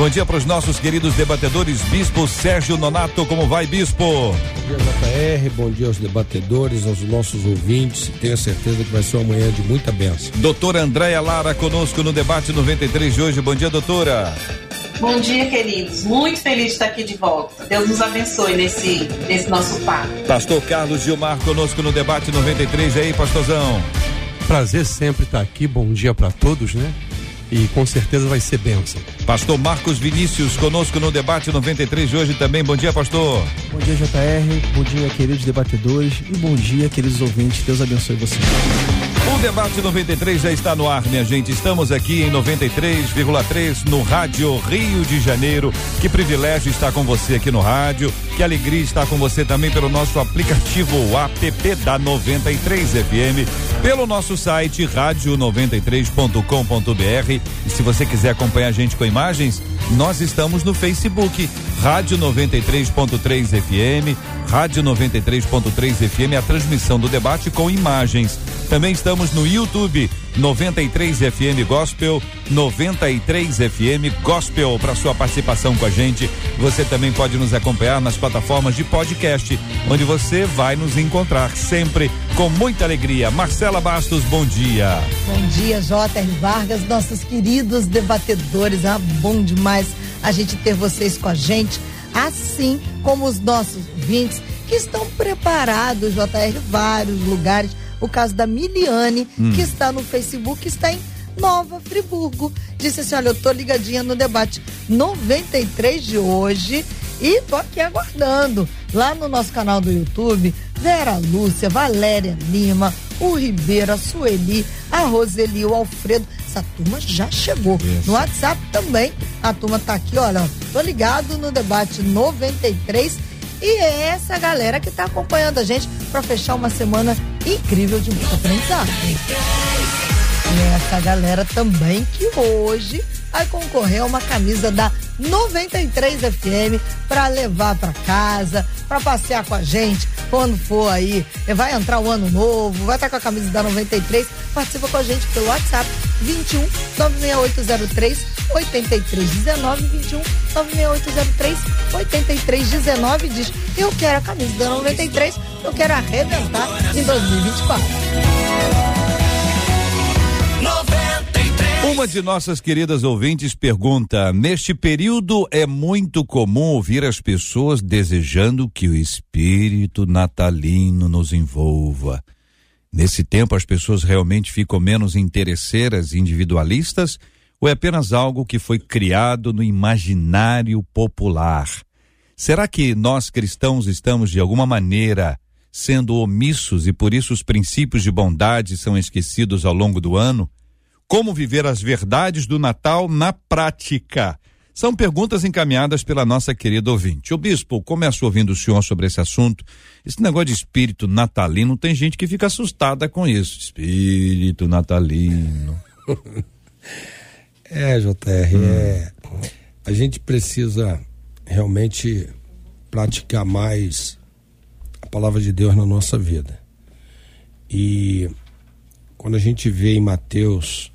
Bom dia para os nossos queridos debatedores, Bispo Sérgio Nonato. Como vai, Bispo? Bom dia, JR. Bom dia aos debatedores, aos nossos ouvintes. Tenho certeza que vai ser uma manhã de muita bênção. Doutora Andréia Lara conosco no Debate 93 de hoje. Bom dia, doutora. Bom dia, queridos. Muito feliz de estar aqui de volta. Deus nos abençoe nesse, nesse nosso papo. Pastor Carlos Gilmar conosco no Debate 93. E aí, pastorzão? Prazer sempre estar aqui. Bom dia para todos, né? E com certeza vai ser bênção. Pastor Marcos Vinícius conosco no debate 93 de hoje também. Bom dia, pastor. Bom dia, JR. Bom dia, queridos debatedores e bom dia, queridos ouvintes. Deus abençoe vocês. Debate 93 já está no ar, minha gente. Estamos aqui em 93,3 no Rádio Rio de Janeiro. Que privilégio estar com você aqui no rádio. Que alegria estar com você também pelo nosso aplicativo app da 93 FM, pelo nosso site rádio93.com.br. E se você quiser acompanhar a gente com imagens, nós estamos no Facebook, Rádio 93.3 FM, Rádio 93.3 FM, a transmissão do debate com imagens. Também estamos no YouTube 93 FM Gospel, 93 FM Gospel para sua participação com a gente. Você também pode nos acompanhar nas plataformas de podcast, onde você vai nos encontrar sempre com muita alegria. Marcela Bastos, bom dia. Bom dia, J.R. Vargas, nossos queridos debatedores. Ah, bom demais a gente ter vocês com a gente, assim como os nossos ouvintes que estão preparados, JR, vários lugares o caso da Miliane, hum. que está no Facebook, está em Nova Friburgo. Disse assim: olha, eu tô ligadinha no debate 93 de hoje e tô aqui aguardando. Lá no nosso canal do YouTube, Vera Lúcia, Valéria Lima, o Ribeiro, a Sueli, a Roseli, o Alfredo. Essa turma já chegou. Isso. No WhatsApp também, a turma tá aqui, olha, tô ligado no debate 93 e é essa galera que está acompanhando a gente para fechar uma semana incrível de muito aprendizado. E é essa galera também que hoje vai concorrer a uma camisa da 93 FM para levar para casa, para passear com a gente quando for aí. Vai entrar o ano novo, vai estar tá com a camisa da 93. Participa com a gente pelo WhatsApp 21 96803 8319 21 96803 8319 diz: "Eu quero a camisa da 93, eu quero arrebentar em 2024". Uma de nossas queridas ouvintes pergunta: Neste período é muito comum ouvir as pessoas desejando que o espírito natalino nos envolva. Nesse tempo, as pessoas realmente ficam menos interesseiras e individualistas ou é apenas algo que foi criado no imaginário popular? Será que nós cristãos estamos, de alguma maneira, sendo omissos e por isso os princípios de bondade são esquecidos ao longo do ano? Como viver as verdades do Natal na prática? São perguntas encaminhadas pela nossa querida ouvinte. O bispo, começo ouvindo o senhor sobre esse assunto. Esse negócio de espírito natalino, tem gente que fica assustada com isso. Espírito natalino. é, JR, hum. é, a gente precisa realmente praticar mais a palavra de Deus na nossa vida. E quando a gente vê em Mateus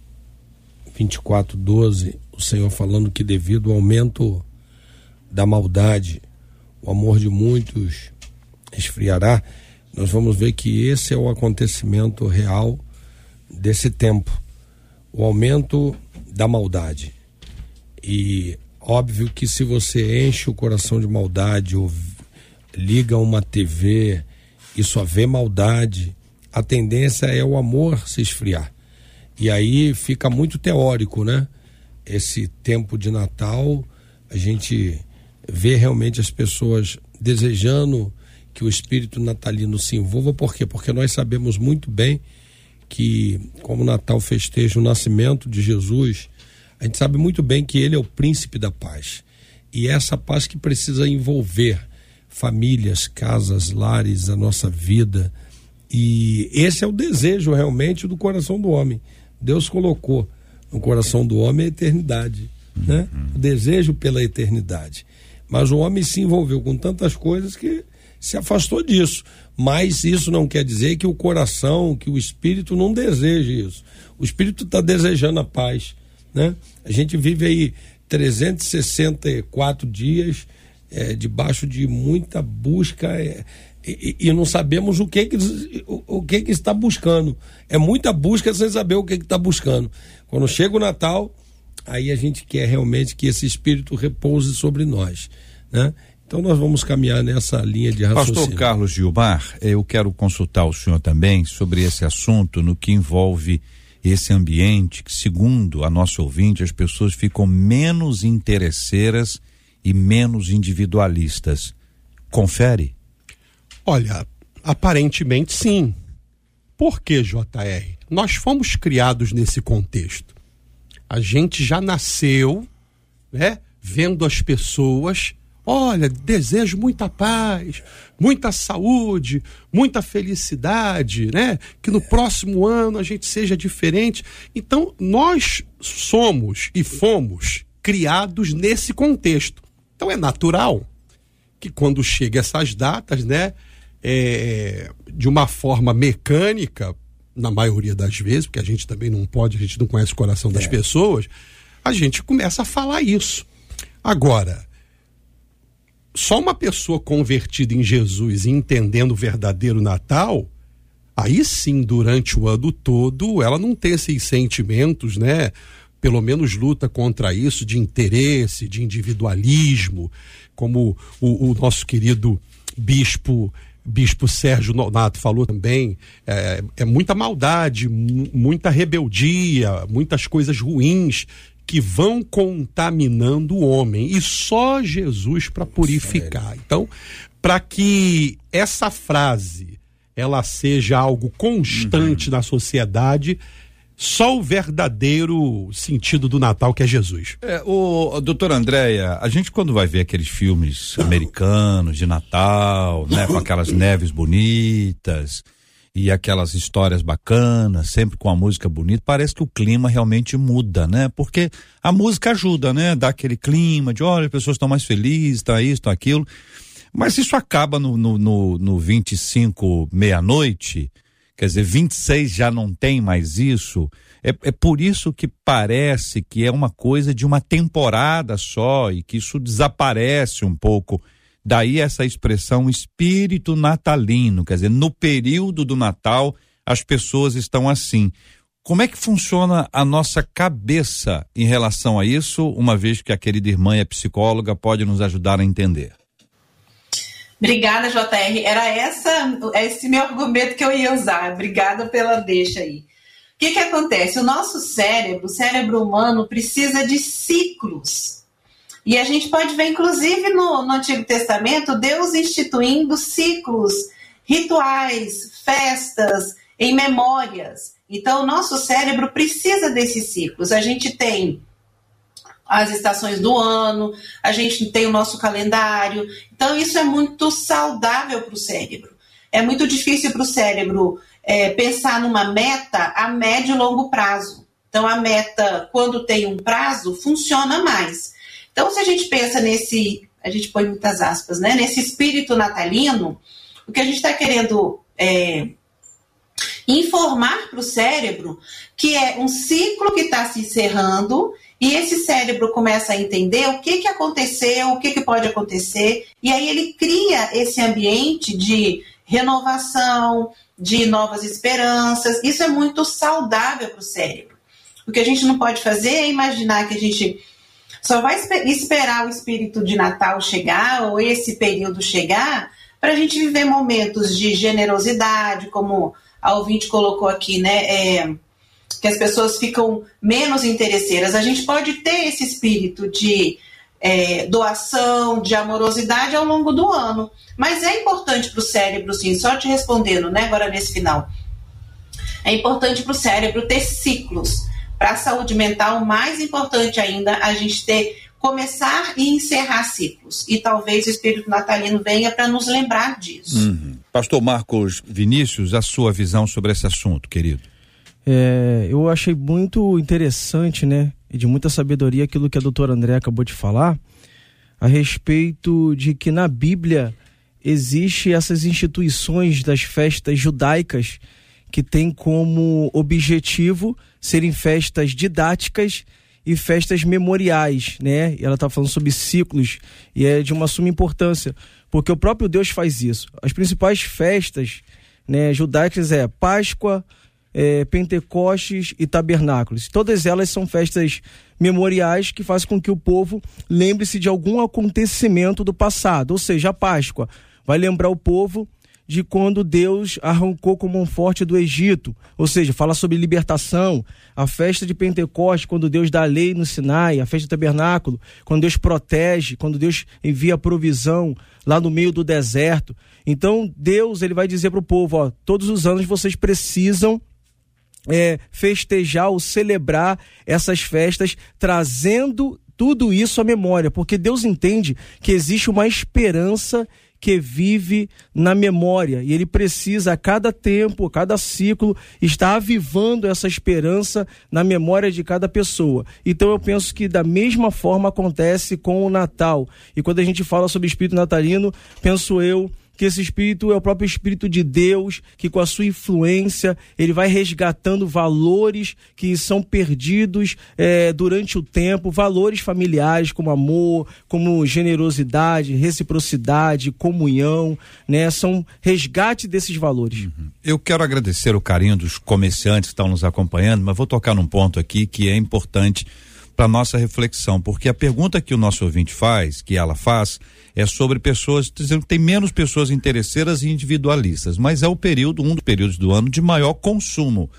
24, 12, o Senhor falando que devido ao aumento da maldade, o amor de muitos esfriará, nós vamos ver que esse é o acontecimento real desse tempo. O aumento da maldade. E óbvio que se você enche o coração de maldade ou liga uma TV e só vê maldade, a tendência é o amor se esfriar. E aí fica muito teórico, né? esse tempo de Natal, a gente vê realmente as pessoas desejando que o espírito natalino se envolva, por quê? Porque nós sabemos muito bem que, como Natal festeja o nascimento de Jesus, a gente sabe muito bem que ele é o príncipe da paz. E é essa paz que precisa envolver famílias, casas, lares, a nossa vida. E esse é o desejo realmente do coração do homem. Deus colocou no coração do homem a eternidade, né? O desejo pela eternidade. Mas o homem se envolveu com tantas coisas que se afastou disso. Mas isso não quer dizer que o coração, que o espírito não deseje isso. O espírito está desejando a paz, né? A gente vive aí 364 dias é, debaixo de muita busca é, e, e, não sabemos o que que, o, o, que que está buscando. É muita busca sem saber o que está buscando. Quando chega o Natal, aí a gente quer realmente que esse espírito repouse sobre nós, né? Então nós vamos caminhar nessa linha de raciocínio. Pastor Carlos Gilmar, eu quero consultar o senhor também sobre esse assunto no que envolve esse ambiente que, segundo a nossa ouvinte, as pessoas ficam menos interesseiras e menos individualistas. Confere? Olha, aparentemente sim. Por que, JR? Nós fomos criados nesse contexto. A gente já nasceu, né, vendo as pessoas Olha, desejo muita paz, muita saúde, muita felicidade, né? Que no próximo ano a gente seja diferente. Então, nós somos e fomos criados nesse contexto. Então, é natural que quando chega essas datas, né? É, de uma forma mecânica, na maioria das vezes, porque a gente também não pode, a gente não conhece o coração das é. pessoas, a gente começa a falar isso. Agora, só uma pessoa convertida em Jesus e entendendo o verdadeiro Natal, aí sim, durante o ano todo, ela não tem esses sentimentos, né? Pelo menos luta contra isso de interesse, de individualismo, como o, o nosso querido bispo Bispo Sérgio Nonato falou também, é, é muita maldade, muita rebeldia, muitas coisas ruins que vão contaminando o homem e só Jesus para purificar. Então, para que essa frase ela seja algo constante uhum. na sociedade, só o verdadeiro sentido do Natal que é Jesus. É, o, doutor Andréia, a gente quando vai ver aqueles filmes americanos de Natal, né, com aquelas neves bonitas, e aquelas histórias bacanas, sempre com a música bonita, parece que o clima realmente muda, né? Porque a música ajuda, né? Dá aquele clima de, olha, as pessoas estão mais felizes, tá isso, tá aquilo. Mas isso acaba no, no, no, no 25 meia-noite, quer dizer, 26 já não tem mais isso. É, é por isso que parece que é uma coisa de uma temporada só e que isso desaparece um pouco Daí essa expressão espírito natalino, quer dizer, no período do Natal as pessoas estão assim. Como é que funciona a nossa cabeça em relação a isso, uma vez que a querida irmã é psicóloga, pode nos ajudar a entender? Obrigada, JR. Era essa, esse meu argumento que eu ia usar. Obrigada pela deixa aí. O que, que acontece? O nosso cérebro, o cérebro humano, precisa de ciclos. E a gente pode ver, inclusive, no, no Antigo Testamento, Deus instituindo ciclos, rituais, festas, em memórias. Então, o nosso cérebro precisa desses ciclos. A gente tem as estações do ano, a gente tem o nosso calendário. Então, isso é muito saudável para o cérebro. É muito difícil para o cérebro é, pensar numa meta a médio e longo prazo. Então, a meta, quando tem um prazo, funciona mais. Então, se a gente pensa nesse, a gente põe muitas aspas, né? Nesse espírito natalino, o que a gente está querendo é, informar para o cérebro que é um ciclo que está se encerrando e esse cérebro começa a entender o que, que aconteceu, o que, que pode acontecer, e aí ele cria esse ambiente de renovação, de novas esperanças. Isso é muito saudável para o cérebro. O que a gente não pode fazer é imaginar que a gente só vai esperar o espírito de Natal chegar ou esse período chegar para a gente viver momentos de generosidade, como a ouvinte colocou aqui, né? É, que as pessoas ficam menos interesseiras. A gente pode ter esse espírito de é, doação, de amorosidade ao longo do ano. Mas é importante para o cérebro, sim, só te respondendo, né, agora nesse final. É importante para o cérebro ter ciclos. Para a saúde mental, mais importante ainda, a gente ter começar e encerrar ciclos. E talvez o espírito natalino venha para nos lembrar disso. Uhum. Pastor Marcos Vinícius, a sua visão sobre esse assunto, querido. É, eu achei muito interessante, né, e de muita sabedoria aquilo que a doutora André acabou de falar, a respeito de que na Bíblia existe essas instituições das festas judaicas que têm como objetivo serem festas didáticas e festas memoriais, né? E ela está falando sobre ciclos e é de uma suma importância, porque o próprio Deus faz isso. As principais festas, né, judaicas é Páscoa, é, Pentecostes e Tabernáculos. Todas elas são festas memoriais que fazem com que o povo lembre-se de algum acontecimento do passado, ou seja, a Páscoa vai lembrar o povo de quando Deus arrancou com mão forte do Egito, ou seja, fala sobre libertação, a festa de Pentecostes, quando Deus dá a lei no Sinai, a festa do tabernáculo, quando Deus protege, quando Deus envia provisão lá no meio do deserto. Então, Deus, ele vai dizer para o povo, ó, todos os anos vocês precisam é, festejar ou celebrar essas festas, trazendo tudo isso à memória, porque Deus entende que existe uma esperança que vive na memória e ele precisa a cada tempo, a cada ciclo estar avivando essa esperança na memória de cada pessoa. Então eu penso que da mesma forma acontece com o Natal. E quando a gente fala sobre espírito natalino, penso eu que esse espírito é o próprio espírito de Deus, que com a sua influência ele vai resgatando valores que são perdidos é, durante o tempo, valores familiares como amor, como generosidade, reciprocidade, comunhão, né? São resgate desses valores. Uhum. Eu quero agradecer o carinho dos comerciantes que estão nos acompanhando, mas vou tocar num ponto aqui que é importante para nossa reflexão, porque a pergunta que o nosso ouvinte faz, que ela faz, é sobre pessoas, dizendo tem menos pessoas interesseiras e individualistas, mas é o período, um dos períodos do ano de maior consumo,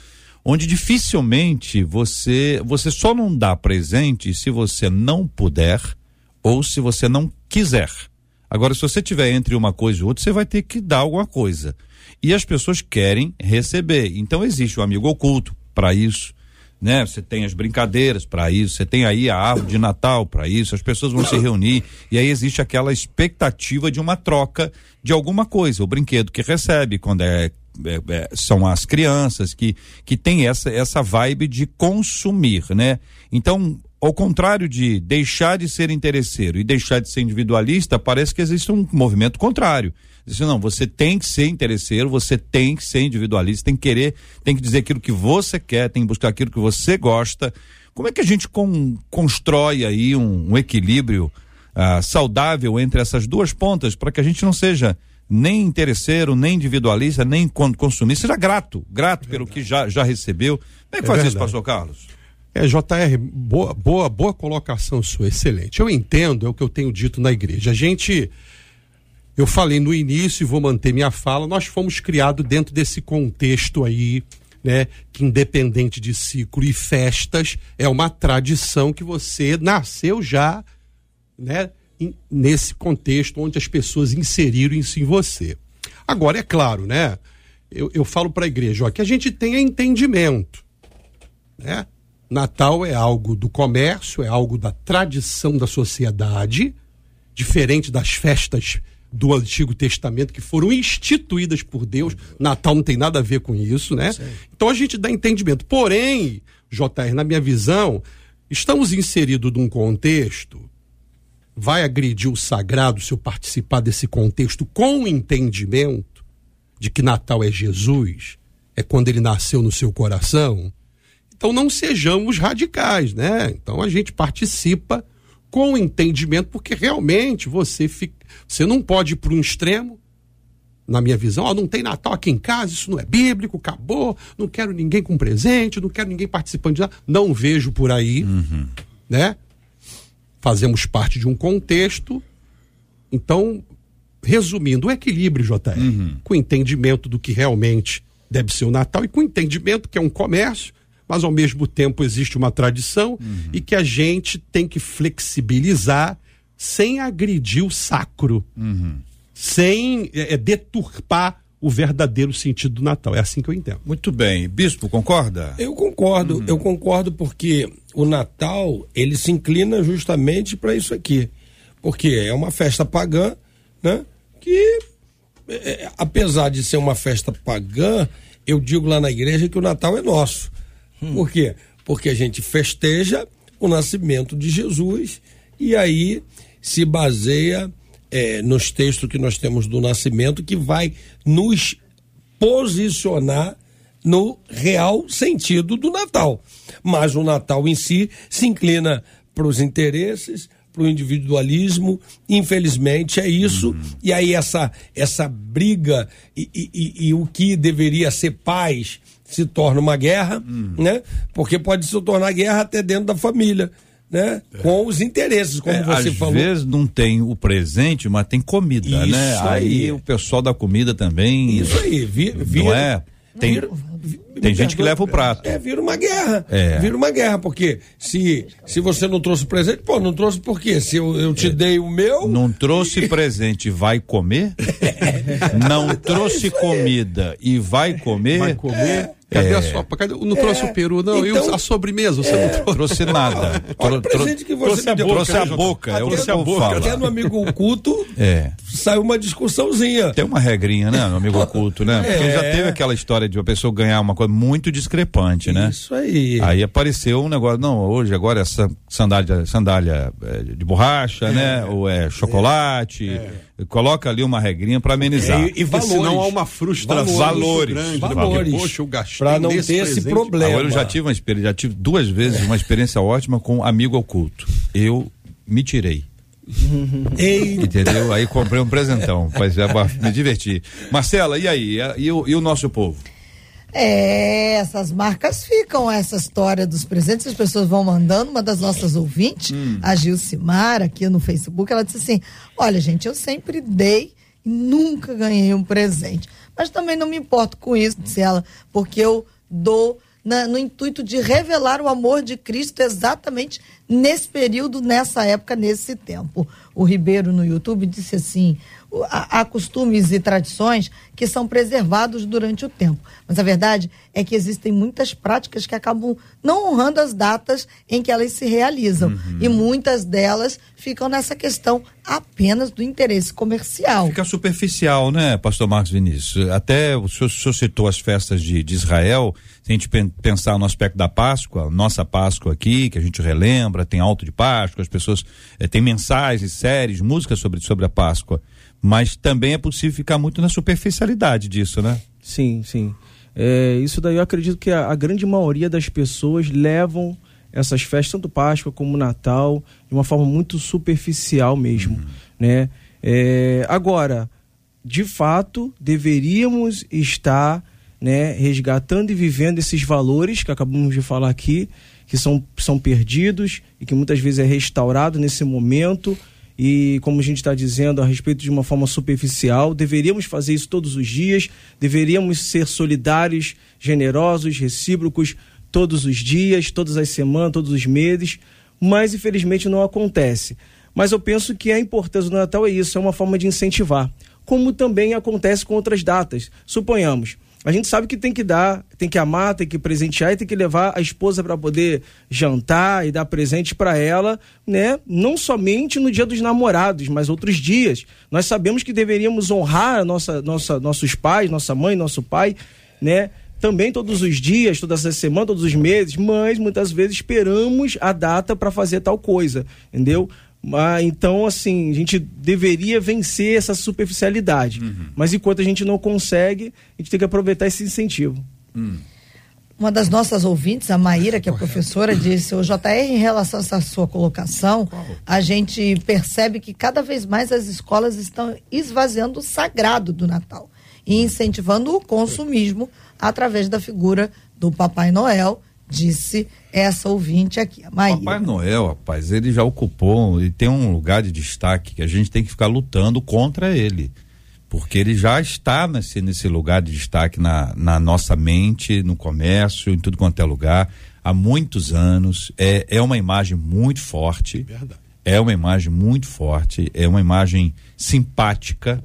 onde dificilmente você, você só não dá presente se você não puder ou se você não quiser. Agora, se você tiver entre uma coisa e outra, você vai ter que dar alguma coisa. E as pessoas querem receber. Então existe o amigo oculto para isso né? Você tem as brincadeiras para isso, você tem aí a árvore de Natal para isso, as pessoas vão se reunir e aí existe aquela expectativa de uma troca de alguma coisa, o brinquedo que recebe quando é, é, é são as crianças que que tem essa essa vibe de consumir, né? Então ao contrário de deixar de ser interesseiro e deixar de ser individualista, parece que existe um movimento contrário. Diz não, você tem que ser interesseiro, você tem que ser individualista, tem que querer, tem que dizer aquilo que você quer, tem que buscar aquilo que você gosta. Como é que a gente com, constrói aí um, um equilíbrio ah, saudável entre essas duas pontas para que a gente não seja nem interesseiro, nem individualista, nem consumista, seja grato, grato é pelo que já, já recebeu. Como é que é faz verdade. isso, pastor Carlos? É, JR, boa, boa, boa colocação sua, excelente. Eu entendo, é o que eu tenho dito na igreja. A gente eu falei no início e vou manter minha fala, nós fomos criados dentro desse contexto aí, né, que independente de ciclo e festas, é uma tradição que você nasceu já, né, nesse contexto onde as pessoas inseriram isso em você. Agora, é claro, né, eu, eu falo para a igreja, ó, que a gente tenha entendimento, né, Natal é algo do comércio, é algo da tradição da sociedade, diferente das festas do Antigo Testamento que foram instituídas por Deus. Natal não tem nada a ver com isso, né? Sim. Então a gente dá entendimento. Porém, JR, na minha visão, estamos inseridos num contexto. Vai agredir o sagrado se eu participar desse contexto com entendimento de que Natal é Jesus, é quando ele nasceu no seu coração. Então não sejamos radicais, né? Então a gente participa com entendimento, porque realmente você fica, você não pode ir para um extremo, na minha visão, ó, não tem Natal aqui em casa, isso não é bíblico, acabou, não quero ninguém com presente, não quero ninguém participando de nada, não vejo por aí, uhum. né? Fazemos parte de um contexto, então, resumindo, o equilíbrio, JR, uhum. com entendimento do que realmente deve ser o Natal e com entendimento que é um comércio, mas ao mesmo tempo existe uma tradição uhum. e que a gente tem que flexibilizar sem agredir o sacro, uhum. sem é, é, deturpar o verdadeiro sentido do Natal. É assim que eu entendo. Muito bem. Bispo, concorda? Eu concordo. Uhum. Eu concordo porque o Natal, ele se inclina justamente para isso aqui. Porque é uma festa pagã, né? Que, é, é, apesar de ser uma festa pagã, eu digo lá na igreja que o Natal é nosso. Hum. Por quê? Porque a gente festeja o nascimento de Jesus e aí se baseia é, nos textos que nós temos do nascimento que vai nos posicionar no real sentido do Natal. Mas o Natal em si se inclina para os interesses, para o individualismo, infelizmente é isso. Uhum. E aí essa, essa briga e, e, e, o que deveria ser paz se torna uma guerra, uhum. né? Porque pode se tornar guerra até dentro da família né? É. Com os interesses, como é, você às falou. Às vezes não tem o presente, mas tem comida, né? Isso né? Aí. aí. o pessoal da comida também. Isso aí, vi, vi, não é? Tem, vira, tem gente que leva o prato. É, vira uma guerra. É. Vira uma guerra, porque se, se você não trouxe presente, pô, não trouxe por quê? Se eu, eu te é. dei o meu. Não trouxe presente, vai comer? não trouxe comida e vai comer? Vai comer. Cadê é. a sopa? Cadê? Não trouxe é. o peru, não. Então, e a sobremesa? Você é. não trouxe? trouxe nada. Olha o presente que você trouxe, a boca, trouxe a boca. é o que eu falo. Até no amigo oculto é. Saiu uma discussãozinha. Tem uma regrinha, né, no amigo oculto, né? Porque é. já teve aquela história de uma pessoa ganhar uma coisa muito discrepante, né? Isso aí. Aí apareceu um negócio, não, hoje agora essa sandália, sandália é, de borracha, né? Ou é chocolate. É coloca ali uma regrinha para amenizar. É, e, e valores. Senão há uma frustração valores. grande. Valores. Poxa, eu gastei Para não ter presente. esse problema. Agora eu já tive uma experiência, já tive duas vezes uma experiência ótima com amigo oculto. Eu me tirei. Entendeu? Aí comprei um presentão, mas é me divertir. Marcela, e aí? E, o, e o nosso povo? É, essas marcas ficam, essa história dos presentes, as pessoas vão mandando. Uma das nossas ouvintes, hum. a Gilcimar, aqui no Facebook, ela disse assim: Olha, gente, eu sempre dei e nunca ganhei um presente. Mas também não me importo com isso, disse ela, porque eu dou na, no intuito de revelar o amor de Cristo exatamente nesse período, nessa época, nesse tempo. O Ribeiro no YouTube disse assim: há, costumes e tradições que são preservados durante o tempo. Mas a verdade é que existem muitas práticas que acabam não honrando as datas em que elas se realizam. Uhum. E muitas delas ficam nessa questão apenas do interesse comercial. Fica superficial, né, pastor Marcos Vinícius? Até o senhor, o senhor citou as festas de, de Israel, se a gente pensar no aspecto da Páscoa, nossa Páscoa aqui, que a gente relembra, tem alto de Páscoa, as pessoas eh, têm mensagens, séries, músicas sobre, sobre a Páscoa. Mas também é possível ficar muito na superficialidade disso, né? Sim, sim. É, isso daí eu acredito que a, a, grande maioria das pessoas levam essas festas, tanto Páscoa como Natal, de uma forma muito superficial mesmo, uhum. né? É, agora, de fato, deveríamos estar né, resgatando e vivendo esses valores que acabamos de falar aqui, que são, são perdidos e que muitas vezes é restaurado nesse momento e, como a gente está dizendo, a respeito de uma forma superficial. Deveríamos fazer isso todos os dias, deveríamos ser solidários, generosos, recíprocos todos os dias, todas as semanas, todos os meses, mas infelizmente não acontece. Mas eu penso que a importância do Natal é isso, é uma forma de incentivar, como também acontece com outras datas. Suponhamos, a gente sabe que tem que dar, tem que amar, tem que presentear e tem que levar a esposa para poder jantar e dar presente para ela, né? Não somente no Dia dos Namorados, mas outros dias. Nós sabemos que deveríamos honrar nossa, nossa, nossos pais, nossa mãe, nosso pai, né? Também todos os dias, todas as semanas, todos os meses, mas muitas vezes esperamos a data para fazer tal coisa, entendeu? Mas, então, assim, a gente deveria vencer essa superficialidade. Uhum. Mas enquanto a gente não consegue, a gente tem que aproveitar esse incentivo. Hum. Uma das nossas ouvintes, a Maíra, que é professora, disse: o JR, em relação a essa sua colocação, a gente percebe que cada vez mais as escolas estão esvaziando o sagrado do Natal e incentivando o consumismo através da figura do Papai Noel disse essa ouvinte aqui, a Maíra. Papai Noel, rapaz, ele já ocupou e tem um lugar de destaque que a gente tem que ficar lutando contra ele. porque ele já está nesse, nesse lugar de destaque na, na nossa mente, no comércio, em tudo quanto é lugar, há muitos anos. É, é uma imagem muito forte. Verdade. É uma imagem muito forte, é uma imagem simpática,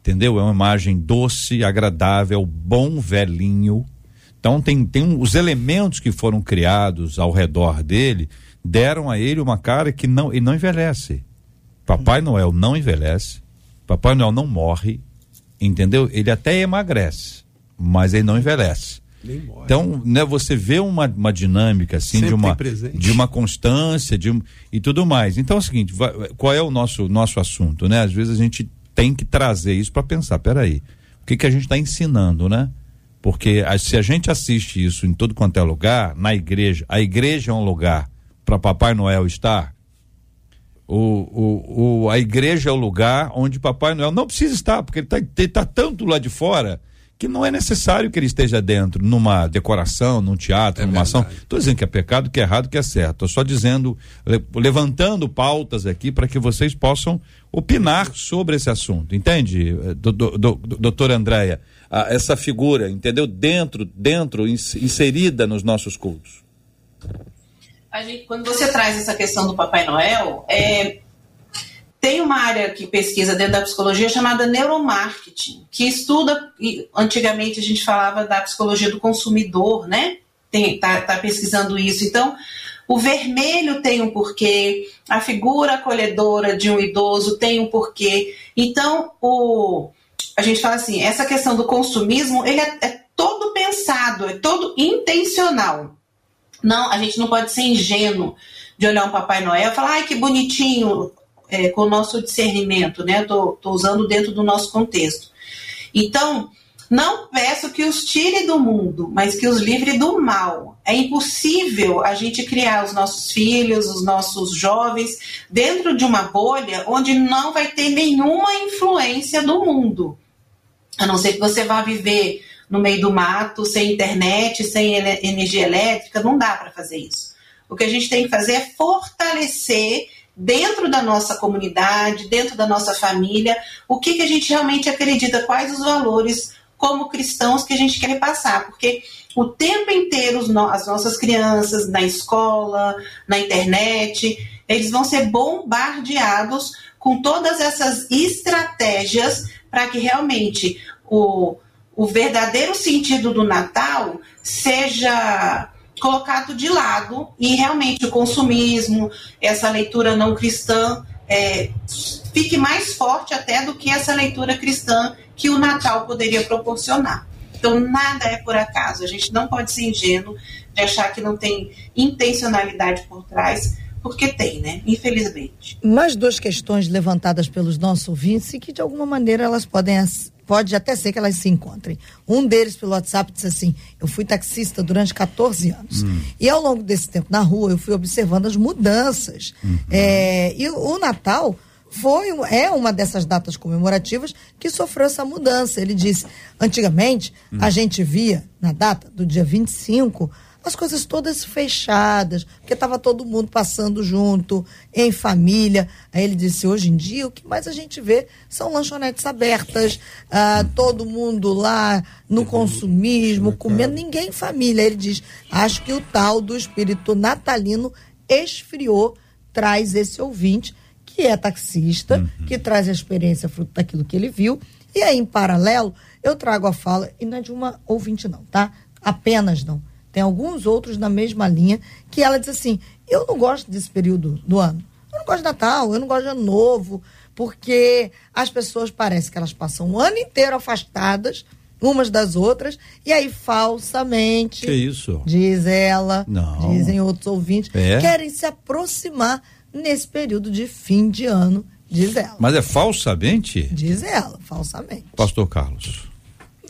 entendeu? É uma imagem doce, agradável, bom velhinho. Então tem, tem um, os elementos que foram criados ao redor dele deram a ele uma cara que não, ele não envelhece. Papai Noel não envelhece, Papai Noel não morre, entendeu? Ele até emagrece, mas ele não envelhece. Então, né, você vê uma, uma dinâmica assim Sempre de uma de uma constância, de um, e tudo mais. Então é o seguinte, vai- qual é o nosso nosso assunto, né? Às vezes a gente tem que trazer isso para pensar, peraí, o que que a gente está ensinando, né? Porque se a gente assiste isso em todo quanto é lugar, na igreja, a igreja é um lugar para Papai Noel estar. O, o, o, a igreja é o lugar onde Papai Noel não precisa estar, porque ele está tá tanto lá de fora que não é necessário que ele esteja dentro, numa decoração, num teatro, É numa ação. verdade. Estou dizendo que é pecado, que é errado, que é certo. Estou só dizendo, le- levantando pautas aqui para que vocês possam opinar sobre esse assunto. Entende, eh, do, do, do, doutora Andréia? Ah, essa figura, entendeu? Dentro, dentro, ins- inserida nos nossos cultos. A gente- quando você traz essa questão do Papai Noel, é, tem uma área que pesquisa dentro da psicologia chamada neuromarketing, que estuda, antigamente a gente falava da psicologia do consumidor, né? Tem, tá, tá pesquisando isso. Então, o vermelho tem um porquê, a figura acolhedora de um idoso tem um porquê. Então, o, a gente fala assim, essa questão do consumismo, ele é, é todo pensado, é todo intencional. Não, a gente não pode ser ingênuo de olhar um Papai Noel e falar, ai, que bonitinho, é, com o nosso discernimento, né? Tô usando dentro do nosso contexto. Então, não peço que os tire do mundo, mas que os livre do mal. É impossível a gente criar os nossos filhos, os nossos jovens, dentro de uma bolha onde não vai ter nenhuma influência do mundo. A não ser que você vá viver no meio do mato, sem internet, sem energia elétrica, não dá para fazer isso. O que a gente tem que fazer é fortalecer dentro da nossa comunidade, dentro da nossa família, o que, que a gente realmente acredita, quais os valores como cristãos que a gente quer passar, porque o tempo inteiro as nossas crianças na escola, na internet, eles vão ser bombardeados com todas essas estratégias para que realmente o, o verdadeiro sentido do Natal seja colocado de lado e realmente o consumismo, essa leitura não cristã, é, fique mais forte até do que essa leitura cristã que o Natal poderia proporcionar. Então, nada é por acaso. A gente não pode ser ingênuo de achar que não tem intencionalidade por trás, porque tem, né? Infelizmente. Mais duas questões levantadas pelos nossos ouvintes e que, de alguma maneira, elas podem. Pode até ser que elas se encontrem. Um deles, pelo WhatsApp, disse assim: Eu fui taxista durante 14 anos. E ao longo desse tempo na rua, eu fui observando as mudanças. É, e o, o Natal foi é uma dessas datas comemorativas que sofreu essa mudança. Ele disse: antigamente, a gente via na data do dia 25 as coisas todas fechadas, porque estava todo mundo passando junto, em família. Aí ele disse: hoje em dia, o que mais a gente vê são lanchonetes abertas, ah, todo mundo lá no consumismo, comendo, ninguém em família. Ele diz: acho que o tal do espírito natalino esfriou, traz esse ouvinte que é taxista, que traz a experiência fruto daquilo que ele viu. E aí, em paralelo, eu trago a fala, e não é de uma ouvinte, não, tá? Apenas não. Tem alguns outros na mesma linha que ela diz assim: eu não gosto desse período do ano. Eu não gosto de Natal, eu não gosto de Ano Novo, porque as pessoas parecem que elas passam o ano inteiro afastadas umas das outras, e aí falsamente. Que isso? Diz ela, Não. dizem outros ouvintes, É? querem se aproximar nesse período de fim de ano, diz ela. Mas é falsamente? Diz ela, falsamente. Pastor Carlos.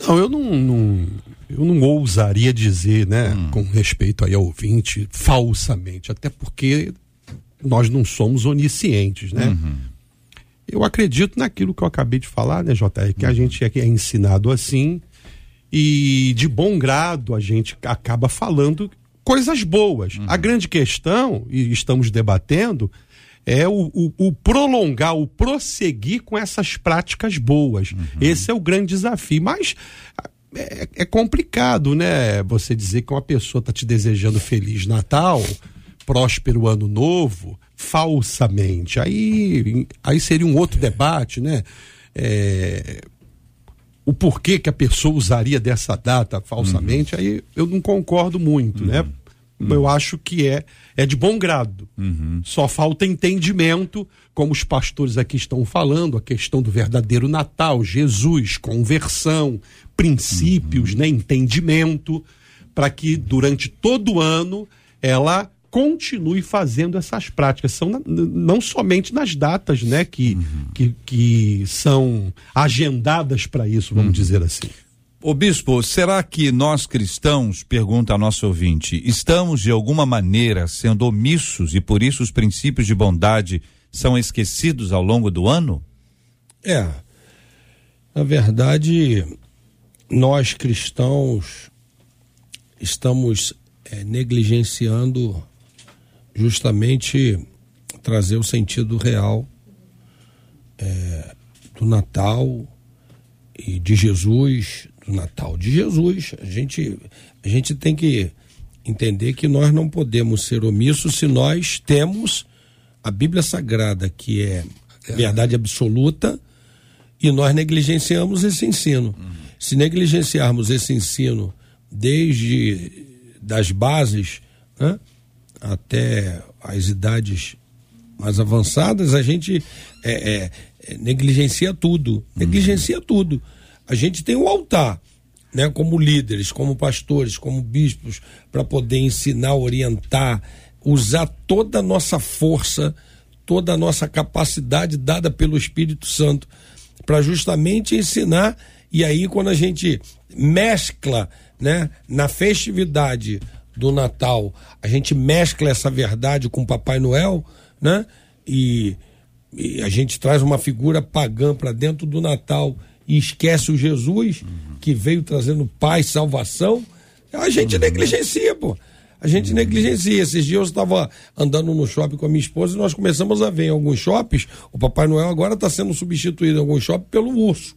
Não, eu não, não- eu não ousaria dizer, né, com respeito aí ao ouvinte, falsamente, até porque nós não somos oniscientes, né? Eu acredito naquilo que eu acabei de falar, né, JR, que a gente é, é ensinado assim e de bom grado a gente acaba falando coisas boas. A grande questão, e estamos debatendo, é o, o, o, prolongar, o prosseguir com essas práticas boas. Uhum. Esse é o grande desafio. Mas é, é, complicado, né? Você dizer que uma pessoa está te desejando Feliz Natal, próspero ano novo, falsamente. Aí, aí seria um outro debate, né? É, o porquê que a pessoa usaria dessa data falsamente, uhum. aí eu não concordo muito, né? uhum. né? Uhum. Eu acho que é, é de bom grado. Uhum. Só falta entendimento, como os pastores aqui estão falando, a questão do verdadeiro Natal, Jesus, conversão, princípios, uhum. né, entendimento, para que durante todo o ano ela continue fazendo essas práticas. São na, não somente nas datas né, que, uhum. que, que são agendadas para isso, vamos uhum. dizer assim. O bispo, será que nós cristãos, pergunta a nosso ouvinte, estamos de alguma maneira sendo omissos e por isso os princípios de bondade são esquecidos ao longo do ano? É. Na verdade, nós cristãos estamos é, negligenciando justamente trazer o sentido real é, do Natal e de Jesus, do Natal de Jesus. A gente, a gente tem que entender que nós não podemos ser omissos se nós temos a Bíblia Sagrada, que é verdade absoluta, e nós negligenciamos esse ensino. Uhum. Se negligenciarmos esse ensino desde das bases né, até as idades mais avançadas, a gente é, é, é, negligencia tudo. Uhum. Negligencia tudo. A gente tem o altar, né, como líderes, como pastores, como bispos, para poder ensinar, orientar, usar toda a nossa força, toda a nossa capacidade dada pelo Espírito Santo, para justamente ensinar e aí, quando a gente mescla né, na festividade do Natal, a gente mescla essa verdade com Papai Noel, né? E, e a gente traz uma figura pagã para dentro do Natal e esquece o Jesus uhum. que veio trazendo paz, salvação. A gente uhum. negligencia, pô. A gente uhum. negligencia. Esses dias eu estava andando no shopping com a minha esposa e nós começamos a ver em alguns shoppings, o Papai Noel agora está sendo substituído em alguns shoppings pelo urso.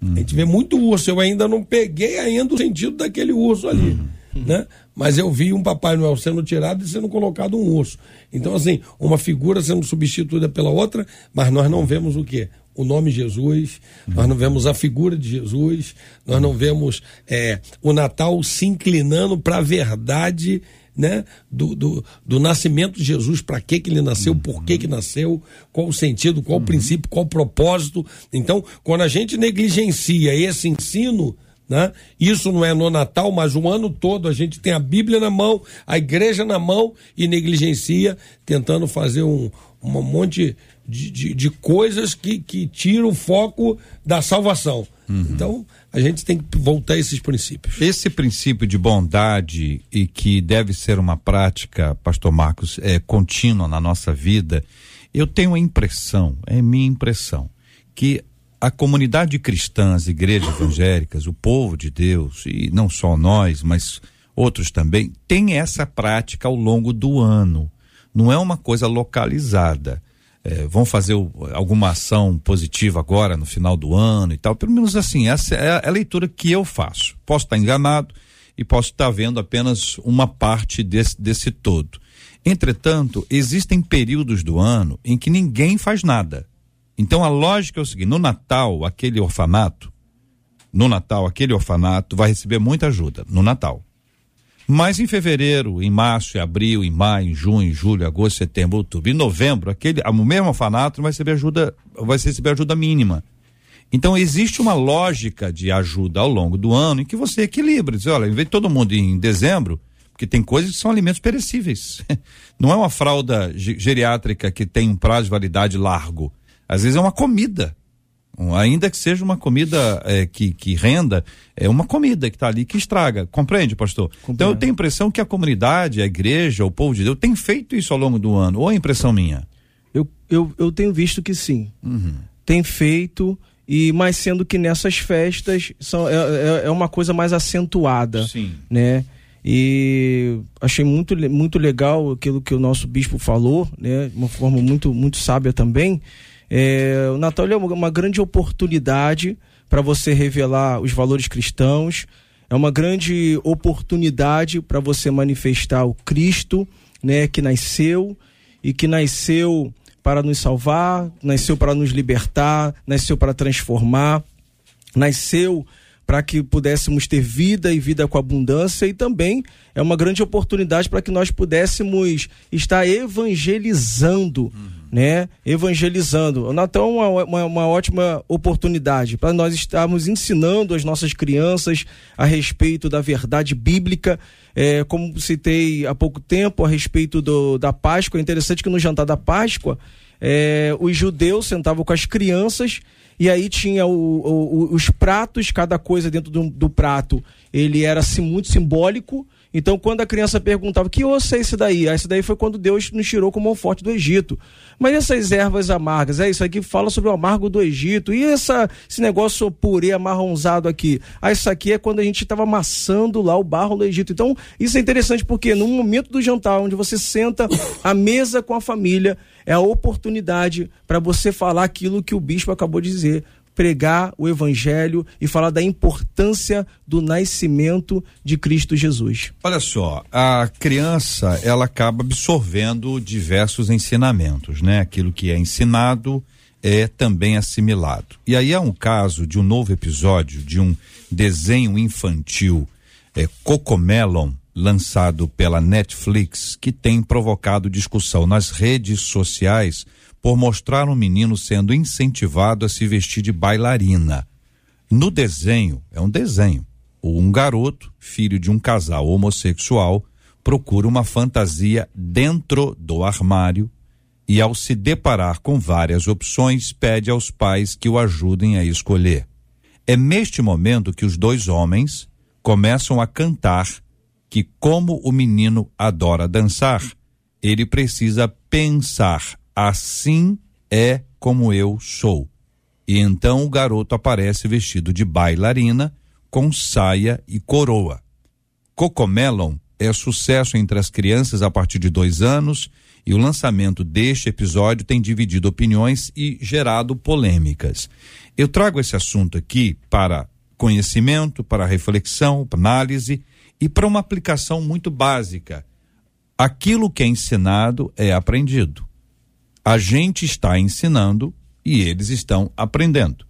Uhum. A gente vê muito urso. Eu ainda não peguei ainda o sentido daquele urso ali. Uhum. Né? Mas eu vi um Papai Noel sendo tirado e sendo colocado um urso. Então, assim, uma figura sendo substituída pela outra, mas nós não vemos o quê? O nome Jesus, nós não vemos a figura de Jesus, nós não vemos é, o Natal se inclinando para a verdade né, do, do, do, nascimento de Jesus, para que que ele nasceu, uhum. por que que nasceu, qual o sentido, qual o uhum. princípio, qual o propósito. Então, quando a gente negligencia esse ensino, né, isso não é no Natal, mas o ano todo a gente tem a Bíblia na mão, a igreja na mão e negligencia, tentando fazer um, um monte de, de, de coisas que, que tiram o foco da salvação. Uhum. Então, a gente tem que voltar a esses princípios. Esse princípio de bondade e que deve ser uma prática, pastor Marcos, é, contínua na nossa vida, eu tenho a impressão, é minha impressão, que a comunidade cristã, as igrejas evangélicas, o povo de Deus, e não só nós, mas outros também, tem essa prática ao longo do ano. Não é uma coisa localizada é, vão fazer o, alguma ação positiva agora no final do ano e tal. Pelo menos assim, essa é a leitura que eu faço. Posso estar enganado e posso estar vendo apenas uma parte desse, desse todo. Entretanto, existem períodos do ano em que ninguém faz nada. Então a lógica é o seguinte: no Natal, aquele orfanato, no Natal, aquele orfanato vai receber muita ajuda. No Natal. Mas em fevereiro, em março, em abril, em maio, em junho, em julho, agosto, setembro, outubro, em novembro, aquele, o mesmo orfanato vai receber ajuda, vai receber ajuda mínima. Então existe uma lógica de ajuda ao longo do ano em que você equilibra. Diz, olha, em vez de todo mundo em dezembro, porque tem coisas que são alimentos perecíveis. Não é uma fralda geriátrica que tem um prazo de validade largo. Às vezes é uma comida ainda que seja uma comida é, que, que renda, é uma comida que está ali que estraga. Compreende, pastor? Compreendo. Então eu tenho a impressão que a comunidade, a igreja, o povo de Deus tem feito isso ao longo do ano. Ou é impressão minha? Eu, eu, eu tenho visto que sim. Uhum. Tem feito, e mas sendo que nessas festas são, é, é, é uma coisa mais acentuada. Sim. Né? E achei muito, muito legal aquilo que o nosso bispo falou, né? De uma forma muito, muito sábia também. É, o Natal é uma, grande oportunidade para você revelar os valores cristãos, é uma grande oportunidade para você manifestar o Cristo, né, que nasceu e que nasceu para nos salvar, nasceu para nos libertar, nasceu para transformar, nasceu para que pudéssemos ter vida e vida com abundância e também é uma grande oportunidade para que nós pudéssemos estar evangelizando, uhum. Né? Evangelizando. O Natal é uma, uma, uma ótima oportunidade para nós estarmos ensinando as nossas crianças a respeito da verdade bíblica. É, como citei há pouco tempo a respeito do, da Páscoa, é interessante que no jantar da Páscoa é, os judeus sentavam com as crianças e aí tinha o, o, os pratos, cada coisa dentro do, do prato, ele era assim, muito simbólico. Então, quando a criança perguntava, que osso é esse daí? Ah, esse daí foi quando Deus nos tirou com mão forte do Egito. Mas essas ervas amargas, é isso aqui fala sobre o amargo do Egito. E essa, esse negócio purê amarronzado aqui? Ah, isso aqui é quando a gente estava amassando lá o barro do Egito. Então, isso é interessante porque no momento do jantar, onde você senta à mesa com a família, é a oportunidade para você falar aquilo que o bispo acabou de dizer pregar o evangelho e falar da importância do nascimento de Cristo Jesus. Olha só, a criança, ela acaba absorvendo diversos ensinamentos, né? Aquilo que é ensinado é também assimilado. E aí é um caso de um novo episódio de um desenho infantil, é Cocomelon, lançado pela Netflix, que tem provocado discussão nas redes sociais por mostrar um menino sendo incentivado a se vestir de bailarina. No desenho, é um desenho, um garoto, filho de um casal homossexual, procura uma fantasia dentro do armário e, ao se deparar com várias opções, pede aos pais que o ajudem a escolher. É neste momento que os dois homens começam a cantar que, como o menino adora dançar, ele precisa pensar assim é como eu sou. E então o garoto aparece vestido de bailarina, com saia e coroa. Cocomelon é sucesso entre as crianças a partir de dois anos e o lançamento deste episódio tem dividido opiniões e gerado polêmicas. Eu trago esse assunto aqui para conhecimento, para reflexão, para análise e para uma aplicação muito básica. Aquilo que é ensinado é aprendido. A gente está ensinando e eles estão aprendendo.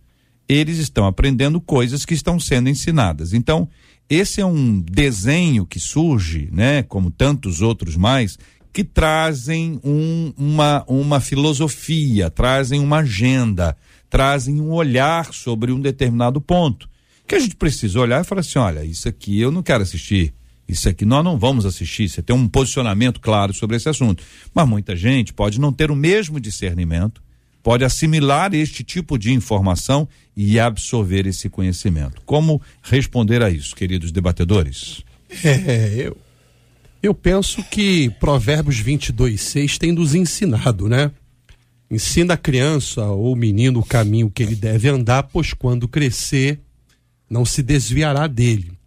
Eles estão aprendendo coisas que estão sendo ensinadas. Então, esse é um desenho que surge, né, como tantos outros mais, que trazem um, uma, uma filosofia, trazem uma agenda, trazem um olhar sobre um determinado ponto. Que a gente precisa olhar e falar assim: olha, isso aqui eu não quero assistir. Isso aqui nós não vamos assistir, você tem um posicionamento claro sobre esse assunto. Mas muita gente pode não ter o mesmo discernimento, pode assimilar este tipo de informação e absorver esse conhecimento. Como responder a isso, queridos debatedores? É, eu, eu penso que Provérbios 22, 6 tem nos ensinado, né? Ensina a criança ou menino o caminho que ele deve andar, pois quando crescer, não se desviará dele.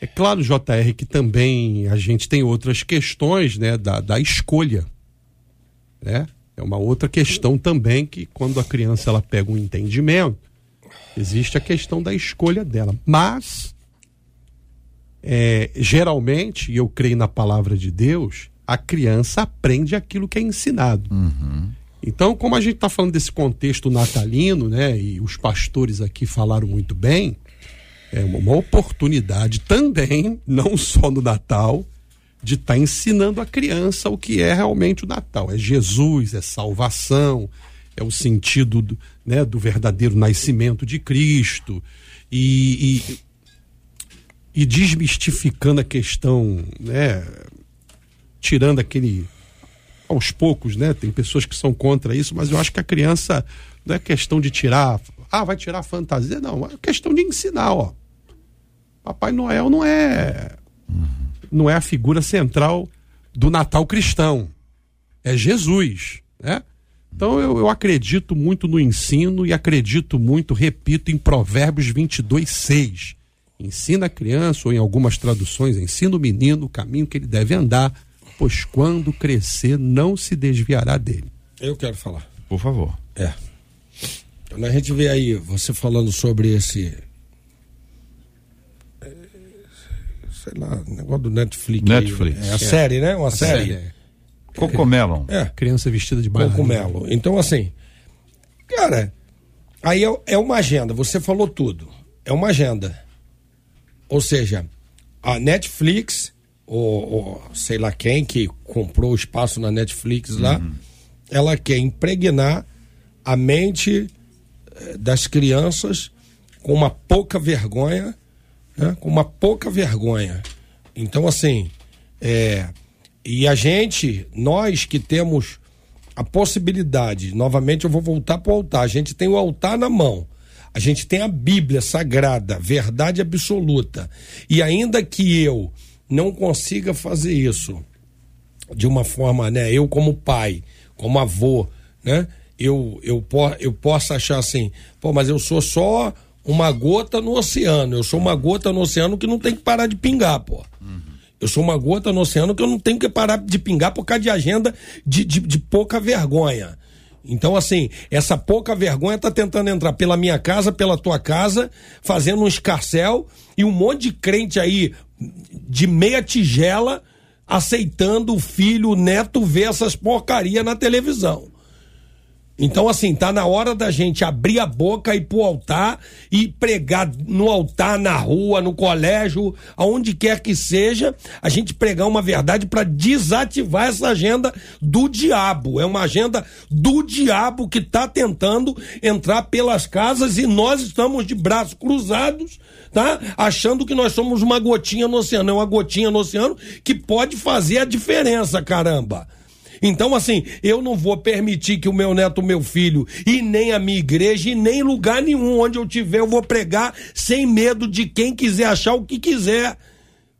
É claro, JR, que também a gente tem outras questões né, da, da escolha. Né? É uma outra questão também que quando a criança ela pega um entendimento, existe a questão da escolha dela. Mas, é, geralmente, e eu creio na palavra de Deus, a criança aprende aquilo que é ensinado. Uhum. Então, como a gente está falando desse contexto natalino, né, e os pastores aqui falaram muito bem, é uma, oportunidade também, não só no Natal, de estar tá ensinando a criança o que é realmente o Natal. É Jesus, é salvação, é o sentido do, né, do verdadeiro nascimento de Cristo. E, e, e desmistificando a questão, né, tirando aquele. Aos poucos, né? Tem pessoas que são contra isso, mas eu acho que a criança não é questão de tirar. Ah, vai tirar a fantasia. Não, é questão de ensinar, ó. Papai Noel não é não é a figura central do Natal cristão. É Jesus, né? Então eu, eu acredito muito no ensino e acredito muito, repito, em Provérbios 22, 6. Ensina a criança, ou em algumas traduções, ensina o menino o caminho que ele deve andar, pois quando crescer não se desviará dele. Eu quero falar. Por favor. É. Quando a gente vê aí você falando sobre esse. é, Sei lá, negócio do Netflix. aí. Netflix. É a série, né? Uma série. É, Cocomelon. É. criança vestida de bailarina. Cogumelo. Então, assim, cara, aí é, é uma agenda. Você falou tudo. É uma agenda. Ou seja, a Netflix, ou, ou sei lá quem que comprou o espaço na Netflix lá, ela quer impregnar a mente eh, das crianças com uma pouca vergonha, né? com uma pouca vergonha. Então, assim, é, e a gente, nós que temos a possibilidade, novamente eu vou voltar para o altar, a gente tem o altar na mão, a gente tem a Bíblia sagrada, verdade absoluta, e ainda que eu não consiga fazer isso de uma forma, né, eu como pai, como avô, né, eu, eu, eu posso achar assim, pô, mas eu sou só uma gota no oceano, eu sou uma gota no oceano que não tem que parar de pingar, pô. Eu sou uma gota no oceano que eu não tenho que parar de pingar por causa de agenda de, de, de pouca vergonha. Então, assim, essa pouca vergonha tá tentando entrar pela minha casa, pela tua casa, fazendo um escarcel e um monte de crente aí de meia tigela aceitando o filho, o neto ver essas porcaria na televisão. Então, assim, tá na hora da gente abrir a boca e ir pro altar e pregar no altar, na rua, no colégio, aonde quer que seja, a gente pregar uma verdade para desativar essa agenda do diabo. É uma agenda do diabo que tá tentando entrar pelas casas e nós estamos de braços cruzados, tá? Achando que nós somos uma gotinha no oceano. É uma gotinha no oceano que pode fazer a diferença, caramba. Então, assim, eu não vou permitir que o meu neto, o meu filho, e nem a minha igreja, e nem lugar nenhum onde eu tiver, eu vou pregar sem medo de quem quiser achar o que quiser.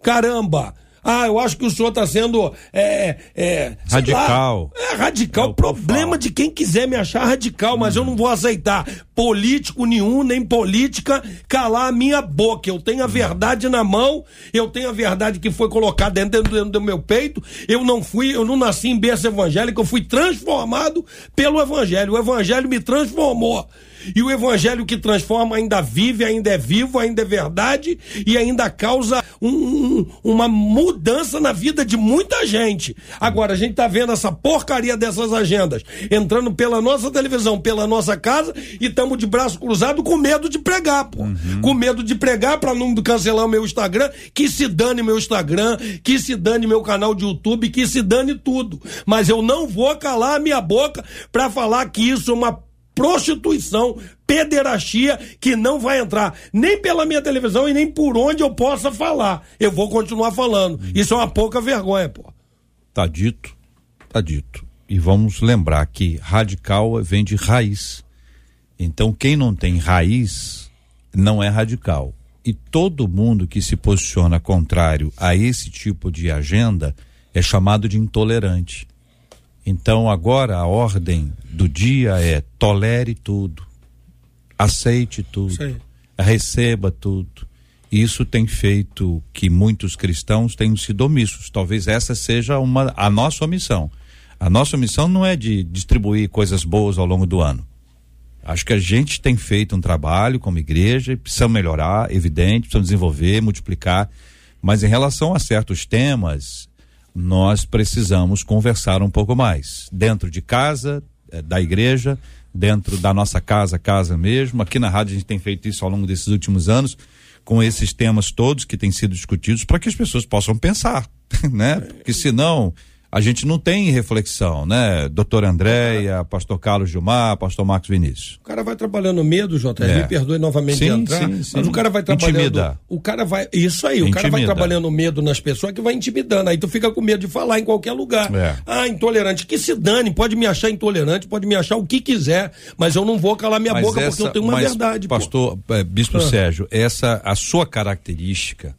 Caramba! Ah, eu acho que o senhor está sendo é, é, Radical. lá, é radical. É o Problema de quem quiser me achar radical, mas eu não vou aceitar político nenhum, nem política, calar a minha boca. Eu tenho a verdade na mão, eu tenho a verdade que foi colocada dentro, dentro do meu peito. Eu não fui, eu não nasci em berço evangélico, eu fui transformado pelo evangelho. O evangelho me transformou. E o evangelho que transforma ainda vive, ainda é vivo, ainda é verdade e ainda causa um- um- uma mudança na vida de muita gente. Agora, a gente tá vendo essa porcaria dessas agendas entrando pela nossa televisão, pela nossa casa e estamos de braço cruzado com medo de pregar, pô. Com medo de pregar para não cancelar o meu Instagram, que se dane meu Instagram, que se dane meu canal de YouTube, que se dane tudo. Mas eu não vou calar a minha boca para falar que isso é uma prostituição, pederastia que não vai entrar nem pela minha televisão e nem por onde eu possa falar. Eu vou continuar falando. Isso é uma pouca vergonha, pô. Tá dito, tá dito. E vamos lembrar que radical vem de raiz. Então, quem não tem raiz não é radical. E todo mundo que se posiciona contrário a esse tipo de agenda é chamado de intolerante. Então, agora a ordem do dia é tolere tudo, aceite tudo, aí. receba tudo. Isso tem feito que muitos cristãos tenham sido omissos. Talvez essa seja uma a nossa missão. A nossa missão não é de distribuir coisas boas ao longo do ano. Acho que a gente tem feito um trabalho como igreja, e precisa melhorar, evidente, precisa desenvolver, multiplicar, mas em relação a certos temas, nós precisamos conversar um pouco mais. Dentro de casa, eh, da igreja, dentro da nossa casa, casa mesmo. Aqui na rádio a gente tem feito isso ao longo desses últimos anos, com esses temas todos que têm sido discutidos, para que as pessoas possam pensar, né? Porque senão a gente não tem reflexão, né? Doutor Andréia, pastor Carlos Gilmar, pastor Marcos Vinícius. O cara vai trabalhando medo, JR, É. me perdoe novamente de Sim, entrar, sim, sim. mas o cara vai trabalhando. Intimida. O cara vai. Isso aí, o cara vai Intimida. trabalhando medo nas pessoas que vai intimidando. Aí tu fica com medo de falar em qualquer lugar. É. Ah, intolerante. Que se dane, pode me achar intolerante, pode me achar o que quiser, mas eu não vou calar minha boca porque eu tenho uma mas, verdade. pô. Pastor, eh, Bispo Ah. Sérgio, essa a sua característica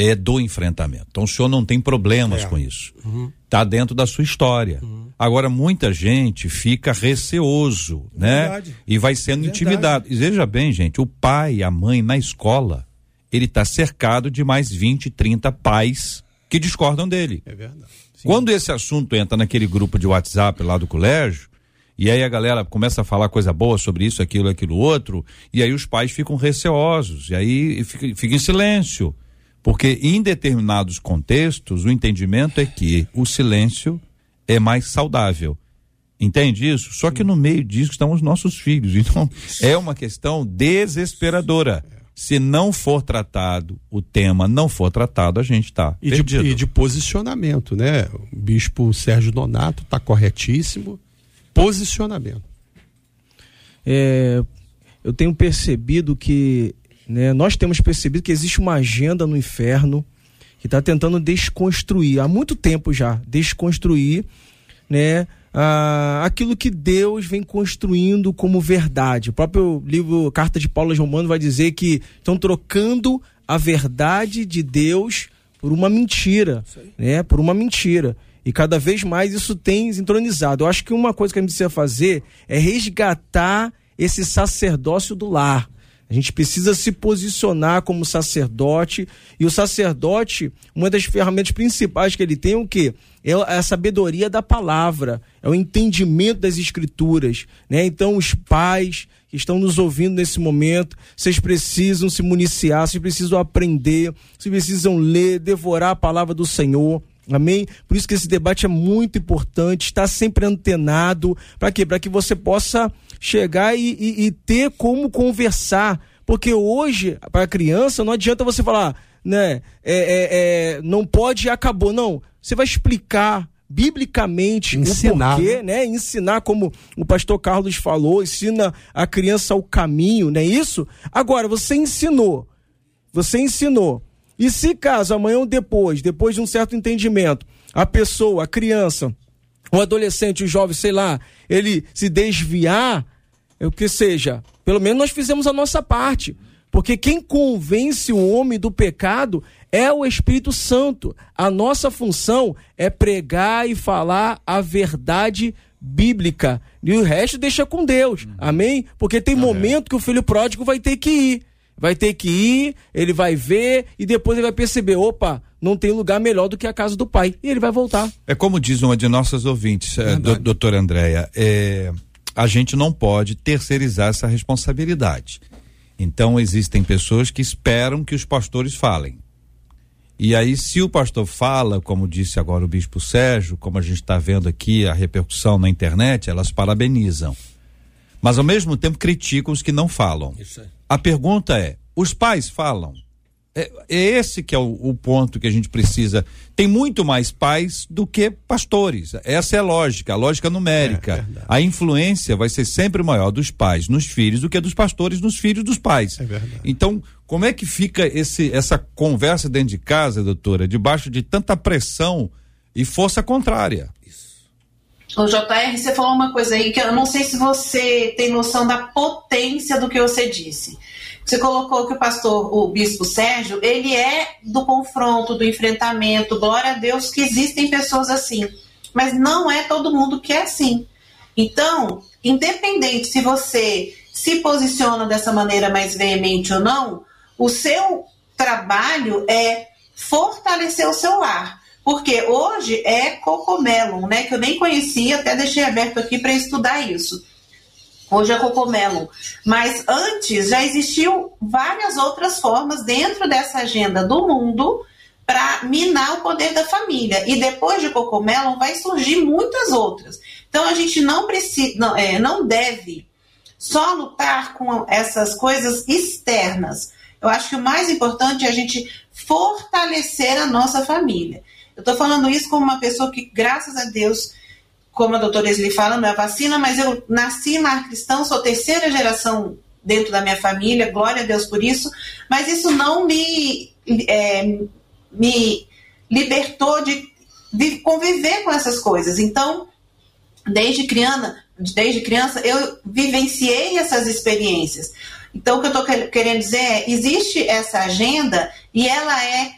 é do enfrentamento. Então o senhor não tem problemas É. com isso. Uhum. Tá dentro da sua história. Agora muita gente fica receoso, né? Verdade. E vai sendo Verdade. intimidado. E veja bem, gente, o pai e a mãe na escola ele está cercado de mais 20, 30 pais que discordam dele. É verdade. Sim. Quando esse assunto entra naquele grupo de WhatsApp lá do colégio, e aí a galera começa a falar coisa boa sobre isso, aquilo, aquilo outro, e aí os pais ficam receosos, e aí fica, fica em silêncio. Porque em determinados contextos, o entendimento é que o silêncio é mais saudável. Entende isso? Só que no meio disso estão os nossos filhos. Então, é uma questão desesperadora. Se não for tratado, o tema não for tratado, a gente está e perdido. De, e de posicionamento, né? O bispo Sérgio Donato está corretíssimo. Posicionamento. É, eu tenho percebido que, né, nós temos percebido que existe uma agenda no inferno que está tentando desconstruir, há muito tempo já, desconstruir, né, ah, aquilo que Deus vem construindo como verdade. O próprio livro Carta de Paulo aos Romanos vai dizer que estão trocando a verdade de Deus por uma mentira, né? Por uma mentira. E cada vez mais isso tem entronizado. Eu acho que uma coisa que a gente precisa fazer é resgatar esse sacerdócio do lar. A gente precisa se posicionar como sacerdote. E o sacerdote, uma das ferramentas principais que ele tem é o quê? É a sabedoria da palavra, é o entendimento das escrituras. Né? Então, os pais que estão nos ouvindo nesse momento, vocês precisam se municiar, vocês precisam aprender, vocês precisam ler, devorar a palavra do Senhor. Amém? Por isso que esse debate é muito importante, está sempre antenado. Para quê? Para que você possa chegar e, e, e ter como conversar. Porque hoje, para a criança, não adianta você falar, né? É, é, é, não pode e acabou. Não. Você vai explicar biblicamente ensinar, o porquê, né? Ensinar como o pastor Carlos falou, ensina a criança o caminho, não é isso? Agora, você ensinou. Você ensinou. E se caso amanhã ou depois, depois de um certo entendimento, a pessoa, a criança, o adolescente, o jovem, sei lá, ele se desviar, é o que seja, pelo menos nós fizemos a nossa parte. Porque quem convence o homem do pecado é o Espírito Santo. A nossa função é pregar e falar a verdade bíblica. E o resto deixa com Deus. Amém? Porque tem Amém. momento que o filho pródigo vai ter que ir. Vai ter que ir, ele vai ver e depois ele vai perceber: opa, não tem lugar melhor do que a casa do pai. E ele vai voltar. É como diz uma de nossas ouvintes, é, do, doutora Andréia, é, a gente não pode terceirizar essa responsabilidade. Então existem pessoas que esperam que os pastores falem. E aí, se o pastor fala, como disse agora o bispo Sérgio, como a gente está vendo aqui a repercussão na internet, elas parabenizam. Mas ao mesmo tempo criticam os que não falam. A pergunta é: os pais falam? É, é esse que é o, o, ponto que a gente precisa. Tem muito mais pais do que pastores. Essa é a lógica, a lógica numérica. É, a influência vai ser sempre maior dos pais nos filhos do que dos pastores nos filhos dos pais. É verdade. Então, como é que fica esse, essa conversa dentro de casa, doutora, debaixo de tanta pressão e força contrária? O JR, você falou uma coisa aí que eu não sei se você tem noção da potência do que você disse. Você colocou que o pastor, o bispo Sérgio, ele é do confronto, do enfrentamento. Glória a Deus que existem pessoas assim. Mas não é todo mundo que é assim. Então, independente se você se posiciona dessa maneira mais veemente ou não, o seu trabalho é fortalecer o seu lar. Porque hoje é cocomelon, né? Que eu nem conhecia, até deixei aberto aqui para estudar isso. Hoje é cocomelon. Mas antes já existiam várias outras formas dentro dessa agenda do mundo para minar o poder da família. E depois de cocomelon vai surgir muitas outras. Então a gente não precisa, não, é, não deve só lutar com essas coisas externas. Eu acho que o mais importante é a gente fortalecer a nossa família. Eu estou falando isso como uma pessoa que, graças a Deus, como a doutora Esli fala, não é vacina, mas eu nasci em lar cristão, sou terceira geração dentro da minha família, glória a Deus por isso, mas isso não me, é, me libertou de, de conviver com essas coisas. Então, desde criança, desde criança, eu vivenciei essas experiências. Então, o que eu estou querendo dizer é: existe essa agenda e ela é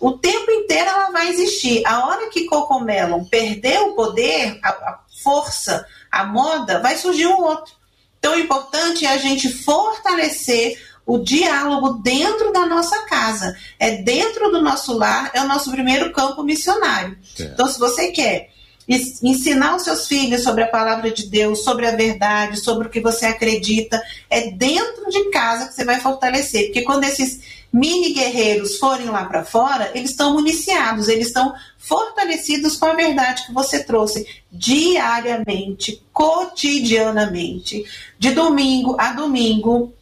o tempo inteiro ela vai existir. A hora que Cocomelon perder o poder, a, a força, a moda, vai surgir um outro. Então, o importante é a gente fortalecer o diálogo dentro da nossa casa. É dentro do nosso lar, é o nosso primeiro campo missionário. É. Então, se você quer ensinar os seus filhos sobre a palavra de Deus, sobre a verdade, sobre o que você acredita, é dentro de casa que você vai fortalecer. Porque quando esses mini guerreiros forem lá para fora, eles estão municiados, eles estão fortalecidos com a verdade que você trouxe diariamente, cotidianamente, de domingo a domingo,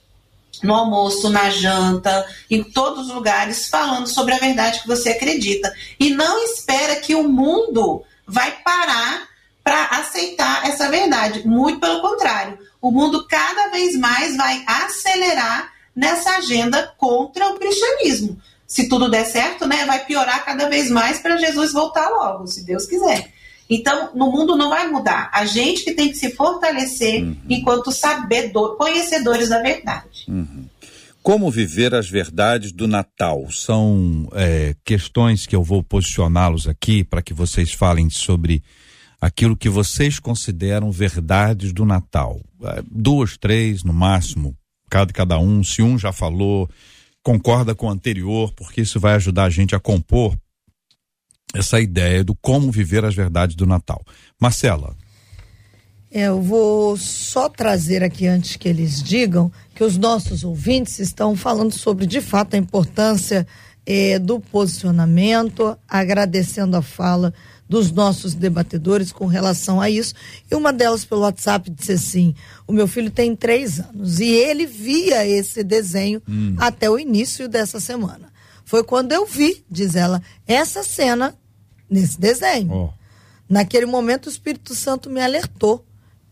no almoço, na janta, em todos os lugares, falando sobre a verdade que você acredita. E não espera que o mundo vai parar para aceitar essa verdade. Muito pelo contrário. O mundo cada vez mais vai acelerar nessa agenda contra o cristianismo. Se tudo der certo, né, vai piorar cada vez mais para Jesus voltar logo, se Deus quiser. Então, no mundo não vai mudar. A gente que tem que se fortalecer uhum. enquanto sabedor, conhecedores da verdade. Uhum. Como viver as verdades do Natal? São é, questões que eu vou posicioná-los aqui para que vocês falem sobre aquilo que vocês consideram verdades do Natal. É, duas, três no máximo, cada cada um. Se um já falou, concorda com o anterior, porque isso vai ajudar a gente a compor essa ideia do como viver as verdades do Natal. Marcela. É, eu vou só trazer aqui antes que eles digam que os nossos ouvintes estão falando sobre de fato a importância é, do posicionamento, agradecendo a fala dos nossos debatedores com relação a isso. E uma delas pelo WhatsApp disse assim: o meu filho tem três anos e ele via esse desenho hum. até o início dessa semana. Foi quando eu vi, diz ela, essa cena nesse desenho. Oh. Naquele momento o Espírito Santo me alertou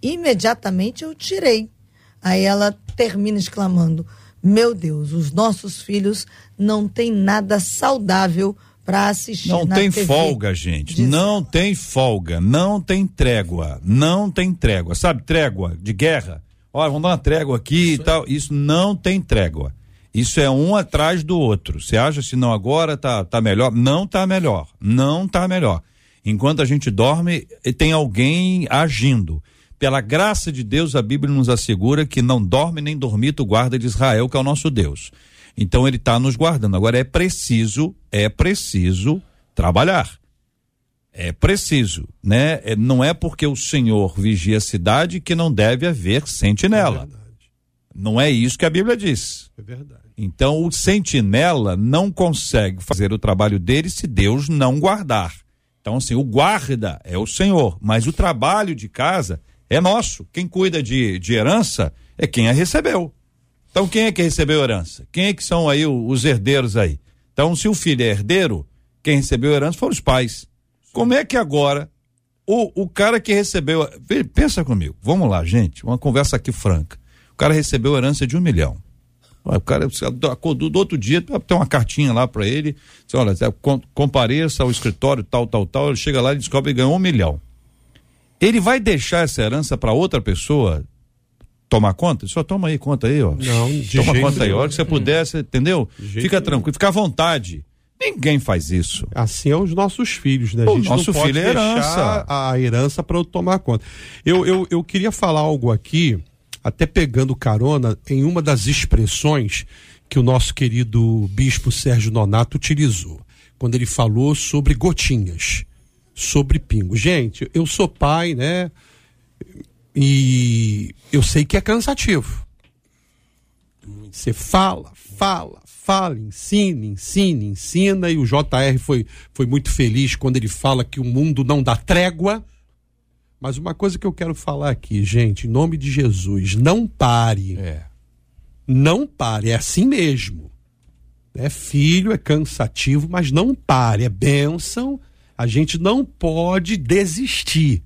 Imediatamente eu tirei. Aí ela termina exclamando: Meu Deus, os nossos filhos não têm nada saudável para assistir. Não tem TV. folga, gente. Diz... Não tem folga. Não tem trégua. Não tem trégua. Sabe, trégua de guerra? Olha, vamos dar uma trégua aqui Isso e tal. Isso não tem trégua. Isso é um atrás do outro. Você acha se não agora tá, tá melhor? Não tá melhor. Não tá melhor. Enquanto a gente dorme, tem alguém agindo. Pela graça de Deus, a Bíblia nos assegura que não dorme nem dormita o guarda de Israel, que é o nosso Deus. Então ele está nos guardando. Agora é preciso, é preciso trabalhar. É preciso, né? É, não é porque o Senhor vigia a cidade que não deve haver sentinela. É não é isso que a Bíblia diz. É verdade. Então o sentinela não consegue fazer o trabalho dele se Deus não guardar. Então assim, o guarda é o Senhor, mas o trabalho de casa é nosso. Quem cuida de, de herança é quem a recebeu. Então, quem é que recebeu herança? Quem é que são aí os herdeiros aí? Então, se o filho é herdeiro, quem recebeu herança foram os pais. Como é que agora o, o cara que recebeu. Pensa comigo, vamos lá, gente, uma conversa aqui franca. O cara recebeu herança de um milhão. O cara acordou do outro dia, tem uma cartinha lá para ele, diz, olha, compareça ao escritório tal, tal, tal, ele chega lá e descobre que ganhou um milhão. Ele vai deixar essa herança para outra pessoa tomar conta? Só toma aí conta aí, ó. Não, de Toma conta aí, a hora que você puder, você, entendeu? Fica tranquilo, fica à vontade. Ninguém faz isso. Assim é os nossos filhos, né? A gente nosso não filho é herança. a herança para eu tomar conta. Eu, eu, eu queria falar algo aqui, até pegando carona, em uma das expressões que o nosso querido bispo Sérgio Nonato utilizou, quando ele falou sobre gotinhas sobre pingo. Gente, eu sou pai, né? E eu sei que é cansativo. Você fala, fala, fala, ensina, ensina, ensina. E o JR foi, foi muito feliz quando ele fala que o mundo não dá trégua. Mas uma coisa que eu quero falar aqui, gente, em nome de Jesus, não pare. É. Não pare, é assim mesmo. É filho, é cansativo, mas não pare, é bênção a gente não pode desistir.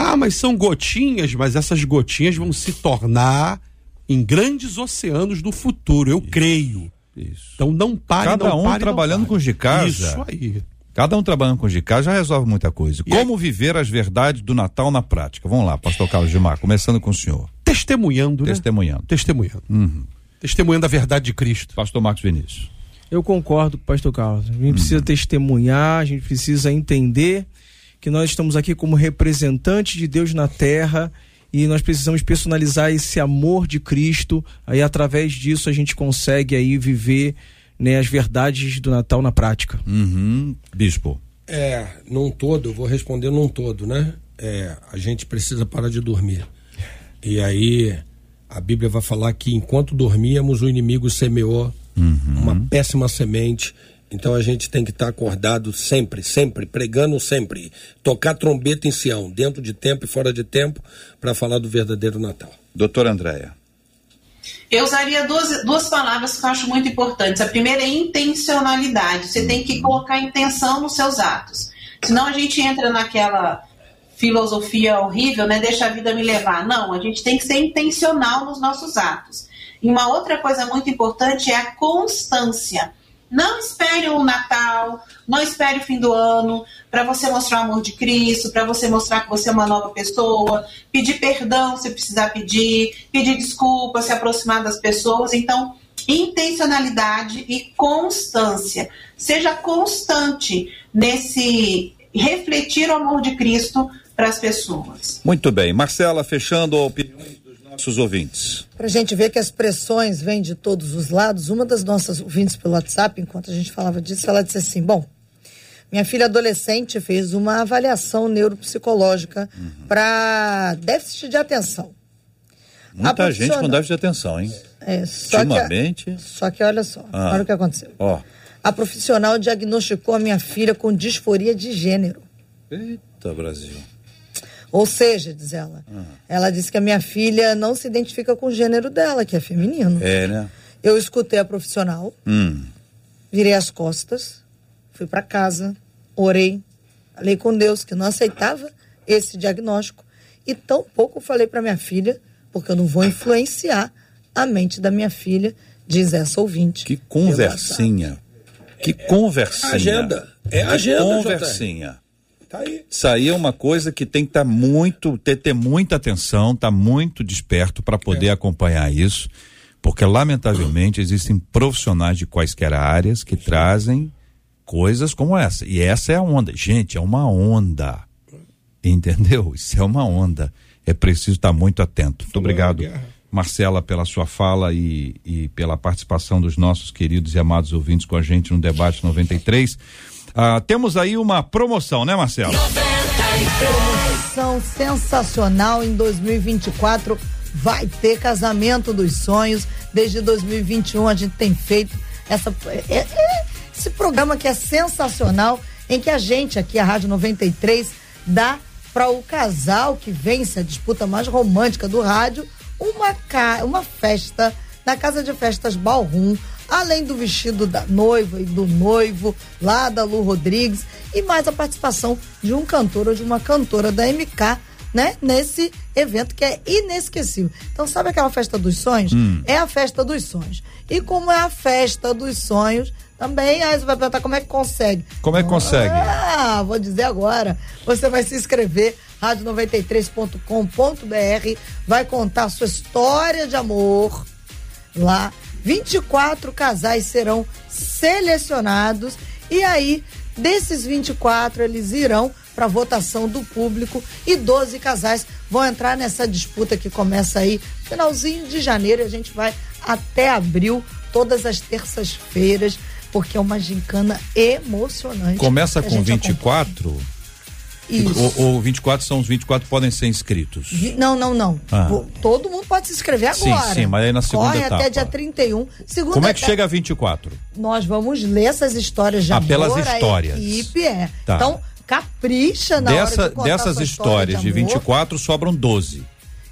Ah, mas são gotinhas, mas essas gotinhas vão se tornar em grandes oceanos do futuro, eu isso, creio. Isso. Então não pare, Cada não um pare, trabalhando com os de casa. Isso aí. Cada um trabalhando com os de casa já resolve muita coisa. E Como aí? viver as verdades do Natal na prática? Vamos lá, pastor Carlos Gilmar, começando com o senhor. Testemunhando, né? Testemunhando. Testemunhando. Uhum. Testemunhando a verdade de Cristo. Pastor Marcos Vinícius. Eu concordo com o pastor Carlos. A gente precisa testemunhar, a gente precisa entender que nós estamos aqui como representantes de Deus na terra e nós precisamos personalizar esse amor de Cristo. Aí através disso a gente consegue aí viver né, as verdades do Natal na prática. Uhum. Bispo. É, num todo, eu vou responder num todo, né? É, a gente precisa parar de dormir. E aí a Bíblia vai falar que enquanto dormíamos, o inimigo semeou uhum. uma péssima semente. Então a gente tem que estar acordado sempre, sempre, pregando sempre. Tocar trombeta em Sião, dentro de tempo e fora de tempo, para falar do verdadeiro Natal. Doutora Andréia. Eu usaria duas, duas palavras que eu acho muito importantes. A primeira é intencionalidade. Você tem que colocar intenção nos seus atos. Senão a gente entra naquela filosofia horrível, né? Deixa a vida me levar. Não, a gente tem que ser intencional nos nossos atos. E uma outra coisa muito importante é a constância. Não espere o Natal, não espere o fim do ano para você mostrar o amor de Cristo, para você mostrar que você é uma nova pessoa, pedir perdão se precisar pedir, pedir desculpa, se aproximar das pessoas. Então, intencionalidade e constância. Seja constante nesse refletir o amor de Cristo para as pessoas. Muito bem. Marcela, fechando a opinião nossos ouvintes. Para a gente ver que as pressões vêm de todos os lados, uma das nossas ouvintes pelo WhatsApp, enquanto a gente falava disso, ela disse assim: Bom, minha filha adolescente fez uma avaliação neuropsicológica uhum. para déficit de atenção. Muita gente com déficit de atenção, hein? É, só Ultimamente. Que, só que olha só, ah. olha o que aconteceu. Ó. A profissional diagnosticou a minha filha com disforia de gênero. Eita, Brasil. Ou seja, diz ela, uhum. ela disse que a minha filha não se identifica com o gênero dela, que é feminino. É, né? Eu escutei a profissional, hum. virei as costas, fui para casa, orei, falei com Deus que não aceitava esse diagnóstico e tão pouco falei para minha filha, porque eu não vou influenciar a mente da minha filha, diz essa ouvinte. Que conversinha. Que conversinha. Agenda. É agenda, conversinha. Tá aí. Isso aí é uma coisa que tem que estar tá muito, ter, ter muita atenção, estar tá muito desperto para poder é. acompanhar isso, porque lamentavelmente existem profissionais de quaisquer áreas que trazem coisas como essa. E essa é a onda. Gente, é uma onda. Entendeu? Isso é uma onda. É preciso estar tá muito atento. Muito obrigado, Marcela, pela sua fala e, e pela participação dos nossos queridos e amados ouvintes com a gente no Debate 93. Ah, temos aí uma promoção, né, Marcelo? Promoção sensacional em 2024. Vai ter casamento dos sonhos. Desde 2021 a gente tem feito essa, é, é, esse programa que é sensacional, em que a gente aqui, a Rádio 93, dá para o casal que vence a disputa mais romântica do rádio uma, uma festa na Casa de Festas Balrum além do vestido da noiva e do noivo, lá da Lu Rodrigues, e mais a participação de um cantor ou de uma cantora da MK, né? Nesse evento que é inesquecível. Então, sabe aquela festa dos sonhos? Hum. É a festa dos sonhos. E como é a festa dos sonhos, também aí você vai perguntar como é que consegue. Como é que consegue? Ah, vou dizer agora. Você vai se inscrever rádio93.com.br, vai contar sua história de amor lá 24 casais serão selecionados e aí desses 24 eles irão para votação do público e 12 casais vão entrar nessa disputa que começa aí finalzinho de janeiro, a gente vai até abril, todas as terças-feiras, porque é uma gincana emocionante. Começa com 24? Acompanha. Isso. Ou, ou 24 são os 24 podem ser inscritos? Não, não, não. Ah. Todo mundo pode se inscrever agora. Sim, sim, mas aí na segunda Corre etapa. até dia 31. Segunda Como é que chega a 24? Nós vamos ler essas histórias de ah. Pelas histórias. A equipe, é. Tá. Então, capricha na Dessa, hora de Dessas histórias de, de 24 sobram 12.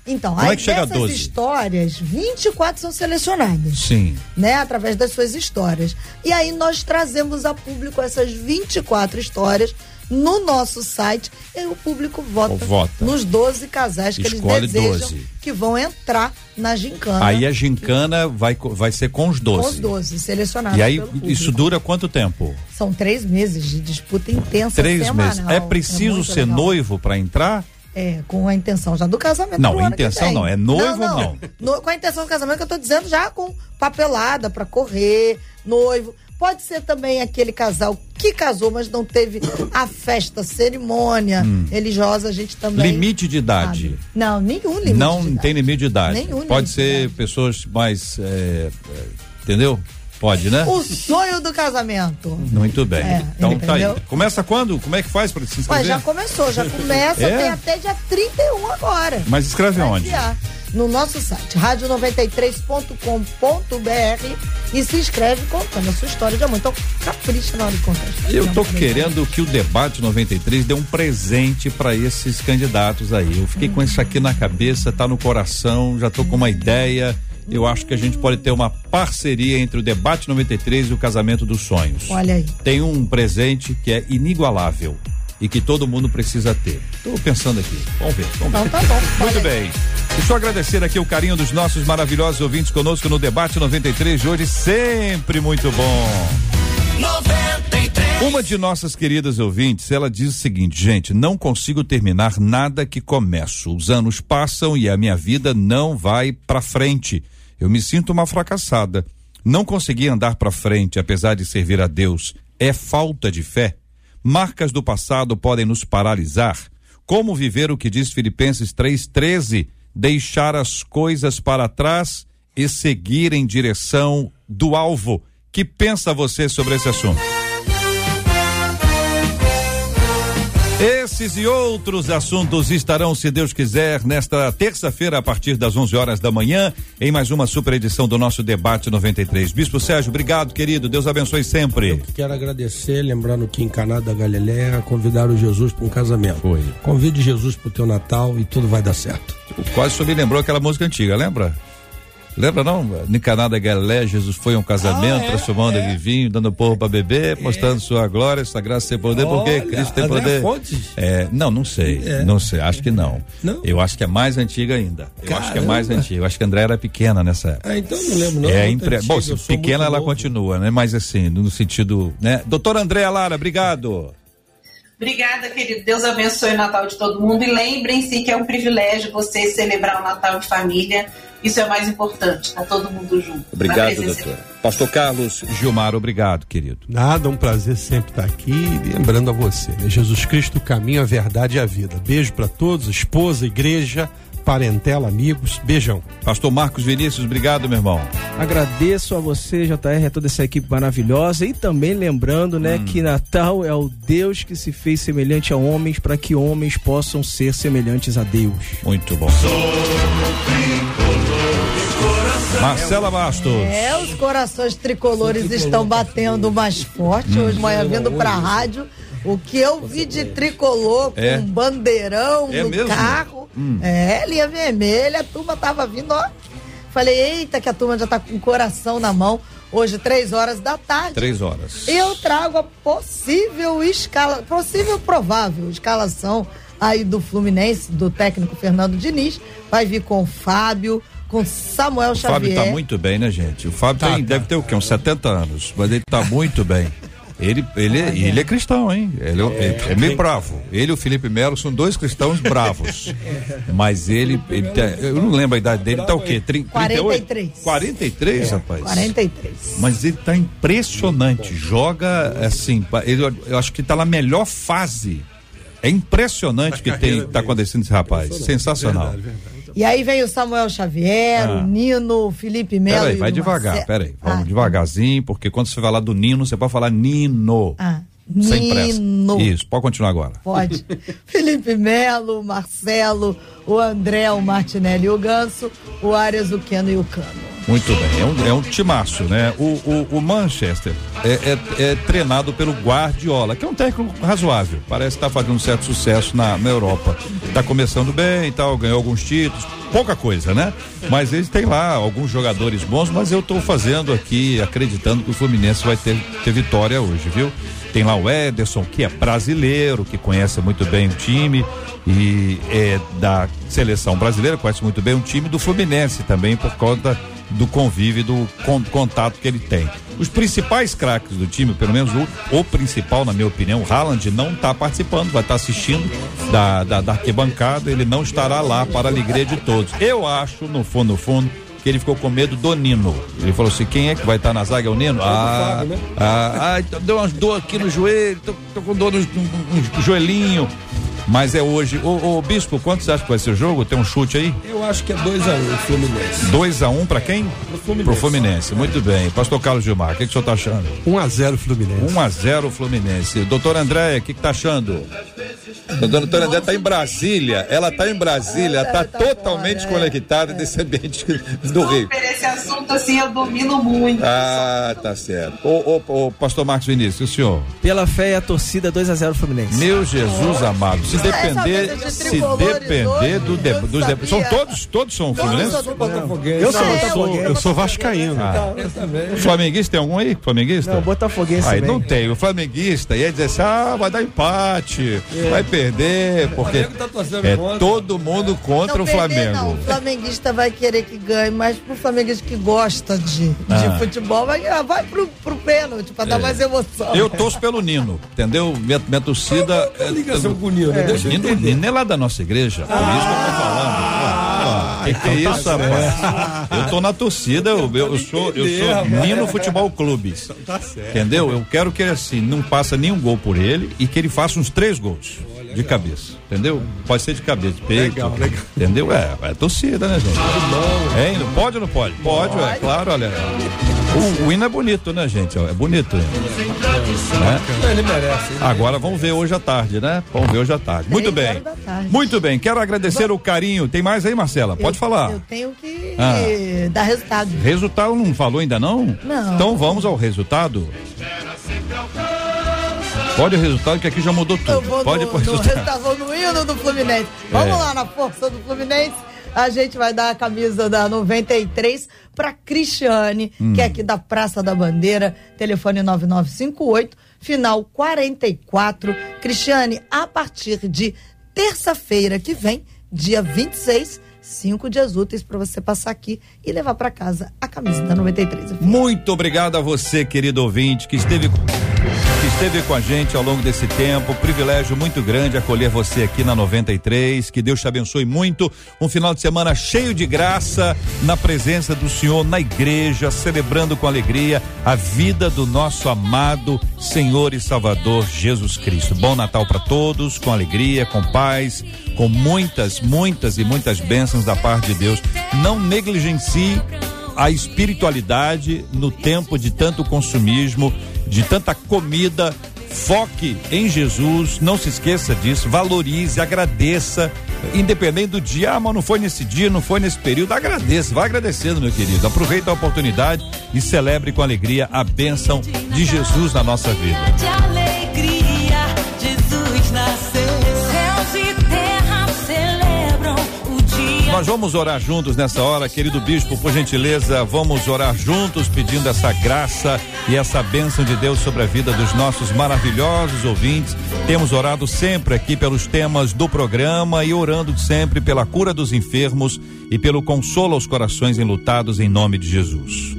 Então, Como aí é que chega dessas a 12? histórias, 24 são selecionadas. Sim. Né, através das suas histórias. E aí nós trazemos a público essas 24 histórias no nosso site e o público vota, vota. nos 12 casais que Escolhe eles desejam 12. que vão entrar na gincana. Aí a gincana vai, vai ser com os 12. Com os 12, selecionados. E aí isso dura quanto tempo? São três meses de disputa intensa. Três semanal. meses. É preciso é ser legal. noivo para entrar? É, com a intenção já do casamento. Não, intenção não, é noivo não. não. No, com a intenção do casamento que eu tô dizendo já com papelada para correr, noivo. Pode ser também aquele casal que casou, mas não teve a festa, cerimônia religiosa, a gente também. Limite de idade. sabe. Não, nenhum limite. não de idade. tem limite de idade. Nenhum Pode ser idade. pessoas mais. é, é, entendeu? Pode, né? O sonho do casamento. Muito bem. É, então tá aí. Começa quando? Como é que faz para se Ué, inscrever? já começou, já começa, É? tem até dia 31 agora. Mas escreve Vai onde? enviar No nosso site, rádio93.com.br e se inscreve contando a sua história de amor. Então, capricha na hora de contar Eu tô também. querendo que o debate 93 dê um presente para esses candidatos aí. Eu fiquei com isso aqui na cabeça, tá no coração, já tô com uma ideia. Eu acho que a gente pode ter uma parceria entre o debate 93 e o casamento dos sonhos. Olha aí. Tem um presente que é inigualável e que todo mundo precisa ter. Tô pensando aqui. Vamos ver. Vamos ver. Então tá bom. Muito bem. Deixa eu agradecer aqui o carinho dos nossos maravilhosos ouvintes conosco no debate 93 de hoje, sempre muito bom. Uma de nossas queridas ouvintes, ela diz o seguinte, gente, não consigo terminar nada que começo. Os anos passam e a minha vida não vai pra frente. Eu me sinto uma fracassada. Não consegui andar pra frente, apesar de servir a Deus. É falta de fé. Marcas do passado podem nos paralisar. Como viver o que diz Filipenses 3:13? Deixar as coisas para trás e seguir em direção do alvo. Que pensa você sobre esse assunto? Esses e outros assuntos estarão, se Deus quiser, nesta terça-feira, a partir das 11 horas da manhã, em mais uma super edição do nosso Debate 93. Bispo Sérgio, obrigado, querido. Deus abençoe sempre. Quero agradecer, lembrando que em Caná da Galileia convidaram Jesus para um casamento. Foi. Convide Jesus para o teu Natal e tudo vai dar certo. Quase só me lembrou aquela música antiga, lembra? Lembra não? Nicaná da Galileia, Jesus foi a um casamento, Ah, é, transformando é. em vinho, dando povo para beber, mostrando sua glória, sua graça e poder, porque Olha, Cristo tem poder. Fontes? É, não, não sei, É. não sei, acho que não. Não? Eu acho que é mais antiga ainda. Eu acho que é mais antiga. Eu acho que a André era pequena nessa época. Ah, então não lembro não. é muito impre... Bom, se pequena ela novo. continua, né? Mas assim, no sentido, né? Doutora Andréa Lara, obrigado. Obrigada, querido. Deus abençoe o Natal de todo mundo. E lembrem-se que é um privilégio vocês celebrar o Natal de família. Isso é o mais importante, tá todo mundo junto. Presença de Pastor Carlos Gilmar, obrigado, querido. Nada, um prazer sempre estar aqui. E lembrando a você, né? Jesus Cristo, o caminho, a verdade e a vida. Beijo para todos, esposa, igreja, parentela, amigos. Beijão. Pastor Marcos Vinícius, obrigado, meu irmão. Agradeço a você, JR, a toda essa equipe maravilhosa e também lembrando, né, que Natal é o Deus que se fez semelhante a homens para que homens possam ser semelhantes a Deus. Muito bom. Marcela Bastos. É, os corações tricolores estão batendo mais forte Hum. hoje, manhã vindo pra rádio. O que eu vi de tricolor com É. um bandeirão É no mesmo? carro. Hum. É, linha vermelha, a turma tava vindo, ó. Falei, eita, que a turma já tá com o coração na mão. Hoje, três horas da tarde. Três horas. Eu trago a possível escala, possível provável escalação aí do Fluminense, do técnico Fernando Diniz. Vai vir com o Fábio, com Samuel O Fábio Xavier. tá muito bem, né, gente? O Fábio Tá, tem- tá. deve ter o quê? Uns 70 anos, mas ele tá muito bem. Ele, ele, ele é cristão, hein? Ele é, é meio bravo. Ele e o Felipe Melo são dois cristãos bravos. Mas ele, ele tá- eu não lembro a idade dele, tá o quê? Trin- 38? 43. 43, rapaz. 43. Mas ele tá impressionante. Joga assim, ele, eu acho que tá na melhor fase. É impressionante o que tem, tá acontecendo esse rapaz. Sensacional. Verdade, verdade. E aí vem o Samuel Xavier, Ah. o Nino, o Felipe Melo. Peraí, vai devagar, Marcelo. peraí. Vamos Ah, devagarzinho, porque quando você falar do Nino, você pode falar Nino. Ah, Sem pressa. Nino. Isso, pode continuar agora. Pode. Felipe Melo, o Marcelo, o André, o Martinelli e o Ganso, o Arias, o Keno e o Cano. Muito bem, é um, é um timaço, né? O, o, o Manchester é, é- é treinado pelo Guardiola, que é um técnico razoável. Parece estar fazendo um certo sucesso na, na Europa. Tá começando bem e tal, ganhou alguns títulos, pouca coisa, né? Mas eles têm lá alguns jogadores bons, mas eu tô fazendo aqui, acreditando que o Fluminense vai ter, ter vitória hoje, viu? Tem lá o Ederson, que é brasileiro, que conhece muito bem o time e é da seleção brasileira, conhece muito bem o time do Fluminense também, por conta do convívio, do con- contato que ele tem. Os principais craques do time, pelo menos o, o principal, na minha opinião, o Haaland, não está participando, vai estar assistindo da, da, da arquibancada, ele não estará lá para a alegria de todos. Eu acho, no fundo, no fundo, porque ele ficou com medo do Nino. Ele falou assim: quem é que vai estar na zaga? É o Nino? Ah, né? ah, ah, deu umas dor aqui no joelho, tô, tô com dor no, no- no joelhinho. Mas é hoje. Ô, ô, Bispo, quanto você acha que vai ser o jogo? Tem um chute aí? Eu acho que é 2x1 um, Fluminense. 2 a 1 um pra quem? Pro Fluminense. Pro Fluminense. Muito bem. Pastor Carlos Gilmar, o que, que o senhor tá achando? 1 a 0 Fluminense. 1 a 0 Fluminense. Doutor André, o que, que tá achando? A doutora André tá em Brasília. Ela tá em Brasília, tá tá totalmente fora, é. conectada desse ambiente do Rio. Esse assunto assim eu domino muito. Ah, tá certo. Ô, ô, ô, pastor Marcos Vinícius, o senhor? Pela fé e a torcida 2 a 0 Fluminense. Meu Jesus amado, se depender, de se depender do, de, dos de, são todos, todos são Botafoguense. Eu sou É, Botafoguense. Eu sou vascaíno. Ah. Flamenguista tem algum aí? Flamenguista? Não, Botafoguense Aí não tem. O flamenguista ia dizer assim: ah, vai dar empate, vai perder, porque Flamengo tá torcendo é contra. todo mundo contra não o perder, Flamengo. Não, o flamenguista vai querer que ganhe, mas pro flamenguista que gosta de, de Ah. futebol, vai, ah, vai pro, pro pênalti, pra dar mais emoção. Eu torço pelo Nino, entendeu? Minha, minha torcida. A ligação com o Nino? Deixa Nino. Nino é lá da nossa igreja, por isso que eu tô falando. Ah, que que é isso, rapaz? Eu tô na torcida, eu, eu, eu sou, eu sou Nino Futebol Clube. Tá certo. Entendeu? Eu quero que ele assim, não faça nenhum gol por ele e que ele faça uns três gols de cabeça. Entendeu? Pode ser de cabeça, de peito. Legal, legal. Entendeu? É, é torcida, né, gente? Não pode ou não pode? Pode, é claro, olha. O, o hino é bonito, né, gente? É bonito. Né? Ele merece. Agora vamos ver hoje à tarde, né? Vamos ver hoje à tarde. Muito bem. Muito bem. Quero agradecer o carinho. Tem mais aí, Marcela? Pode Eu- falar. Eu tenho que Ah. dar resultado. Resultado não falou ainda não? Não. Então vamos ao resultado. Pode o resultado que aqui já mudou Eu tudo. vou Pode no, pôr o no resultado. resultado, no hino do Fluminense. Vamos É. lá na força do Fluminense. A gente vai dar a camisa da 93 para Cristiane, Hum. que é aqui da Praça da Bandeira, telefone 9958, final 44. Cristiane, a partir de terça-feira que vem, dia 26, cinco dias úteis para você passar aqui e levar para casa a camisa da 93. Muito obrigado a você, querido ouvinte, que esteve esteve com a gente ao longo desse tempo. Privilégio muito grande acolher você aqui na 93. Que Deus te abençoe muito. Um final de semana cheio de graça na presença do Senhor na igreja, celebrando com alegria a vida do nosso amado Senhor e Salvador Jesus Cristo. Bom Natal para todos, com alegria, com paz, com muitas, muitas e muitas bênçãos da parte de Deus. Não negligencie a espiritualidade no tempo de tanto consumismo, de tanta comida. Foque em Jesus, não se esqueça disso, valorize, agradeça, independente do dia, ah, mas não foi nesse dia, não foi nesse período, agradeça, vai agradecendo, meu querido. Aproveita a oportunidade e celebre com alegria a bênção de Jesus na nossa vida. Nós vamos orar juntos nessa hora, querido bispo, por gentileza, vamos orar juntos pedindo essa graça e essa bênção de Deus sobre a vida dos nossos maravilhosos ouvintes. Temos orado sempre aqui pelos temas do programa e orando sempre pela cura dos enfermos e pelo consolo aos corações enlutados em nome de Jesus.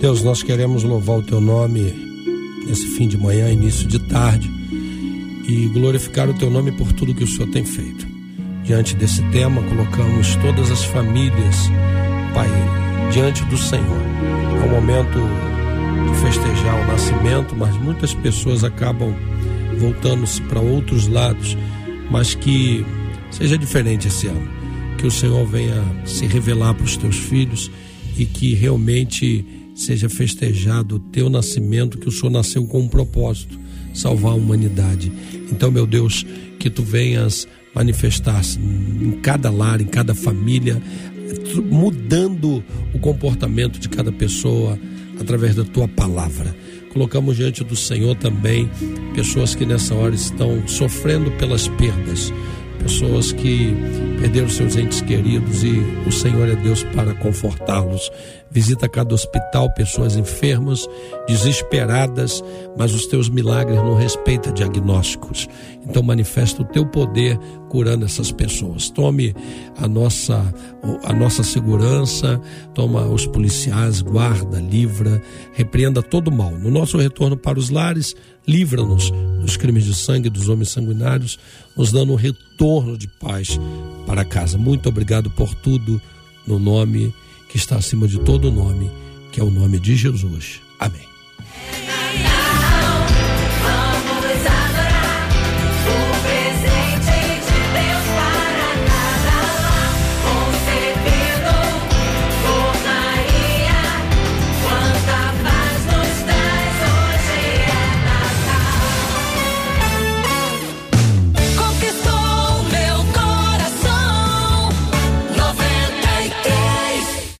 Deus, nós queremos louvar o teu nome nesse fim de manhã, início de tarde, e glorificar o teu nome por tudo que o Senhor tem feito. Diante desse tema, colocamos todas as famílias, Pai, diante do Senhor. É um momento de festejar o nascimento, mas muitas pessoas acabam voltando-se para outros lados, mas que seja diferente esse ano. Que o Senhor venha se revelar para os teus filhos e que realmente seja festejado o teu nascimento, que o Senhor nasceu com um propósito, salvar a humanidade. Então, meu Deus, que tu venhas manifestar-se em cada lar, em cada família, mudando o comportamento de cada pessoa através da tua palavra. Colocamos diante do Senhor também pessoas que nessa hora estão sofrendo pelas perdas, pessoas que perderam seus entes queridos e o Senhor é Deus para confortá-los. Visita cada hospital, pessoas enfermas, desesperadas, mas os teus milagres não respeitam diagnósticos. Então manifesta o teu poder curando essas pessoas. Tome a nossa a nossa segurança, toma os policiais, guarda, livra, repreenda todo mal. No nosso retorno para os lares, livra-nos dos crimes de sangue dos homens sanguinários, nos dando um retorno de paz para casa. Muito obrigado por tudo, no nome que está acima de todo nome, que é o nome de Jesus. Amém.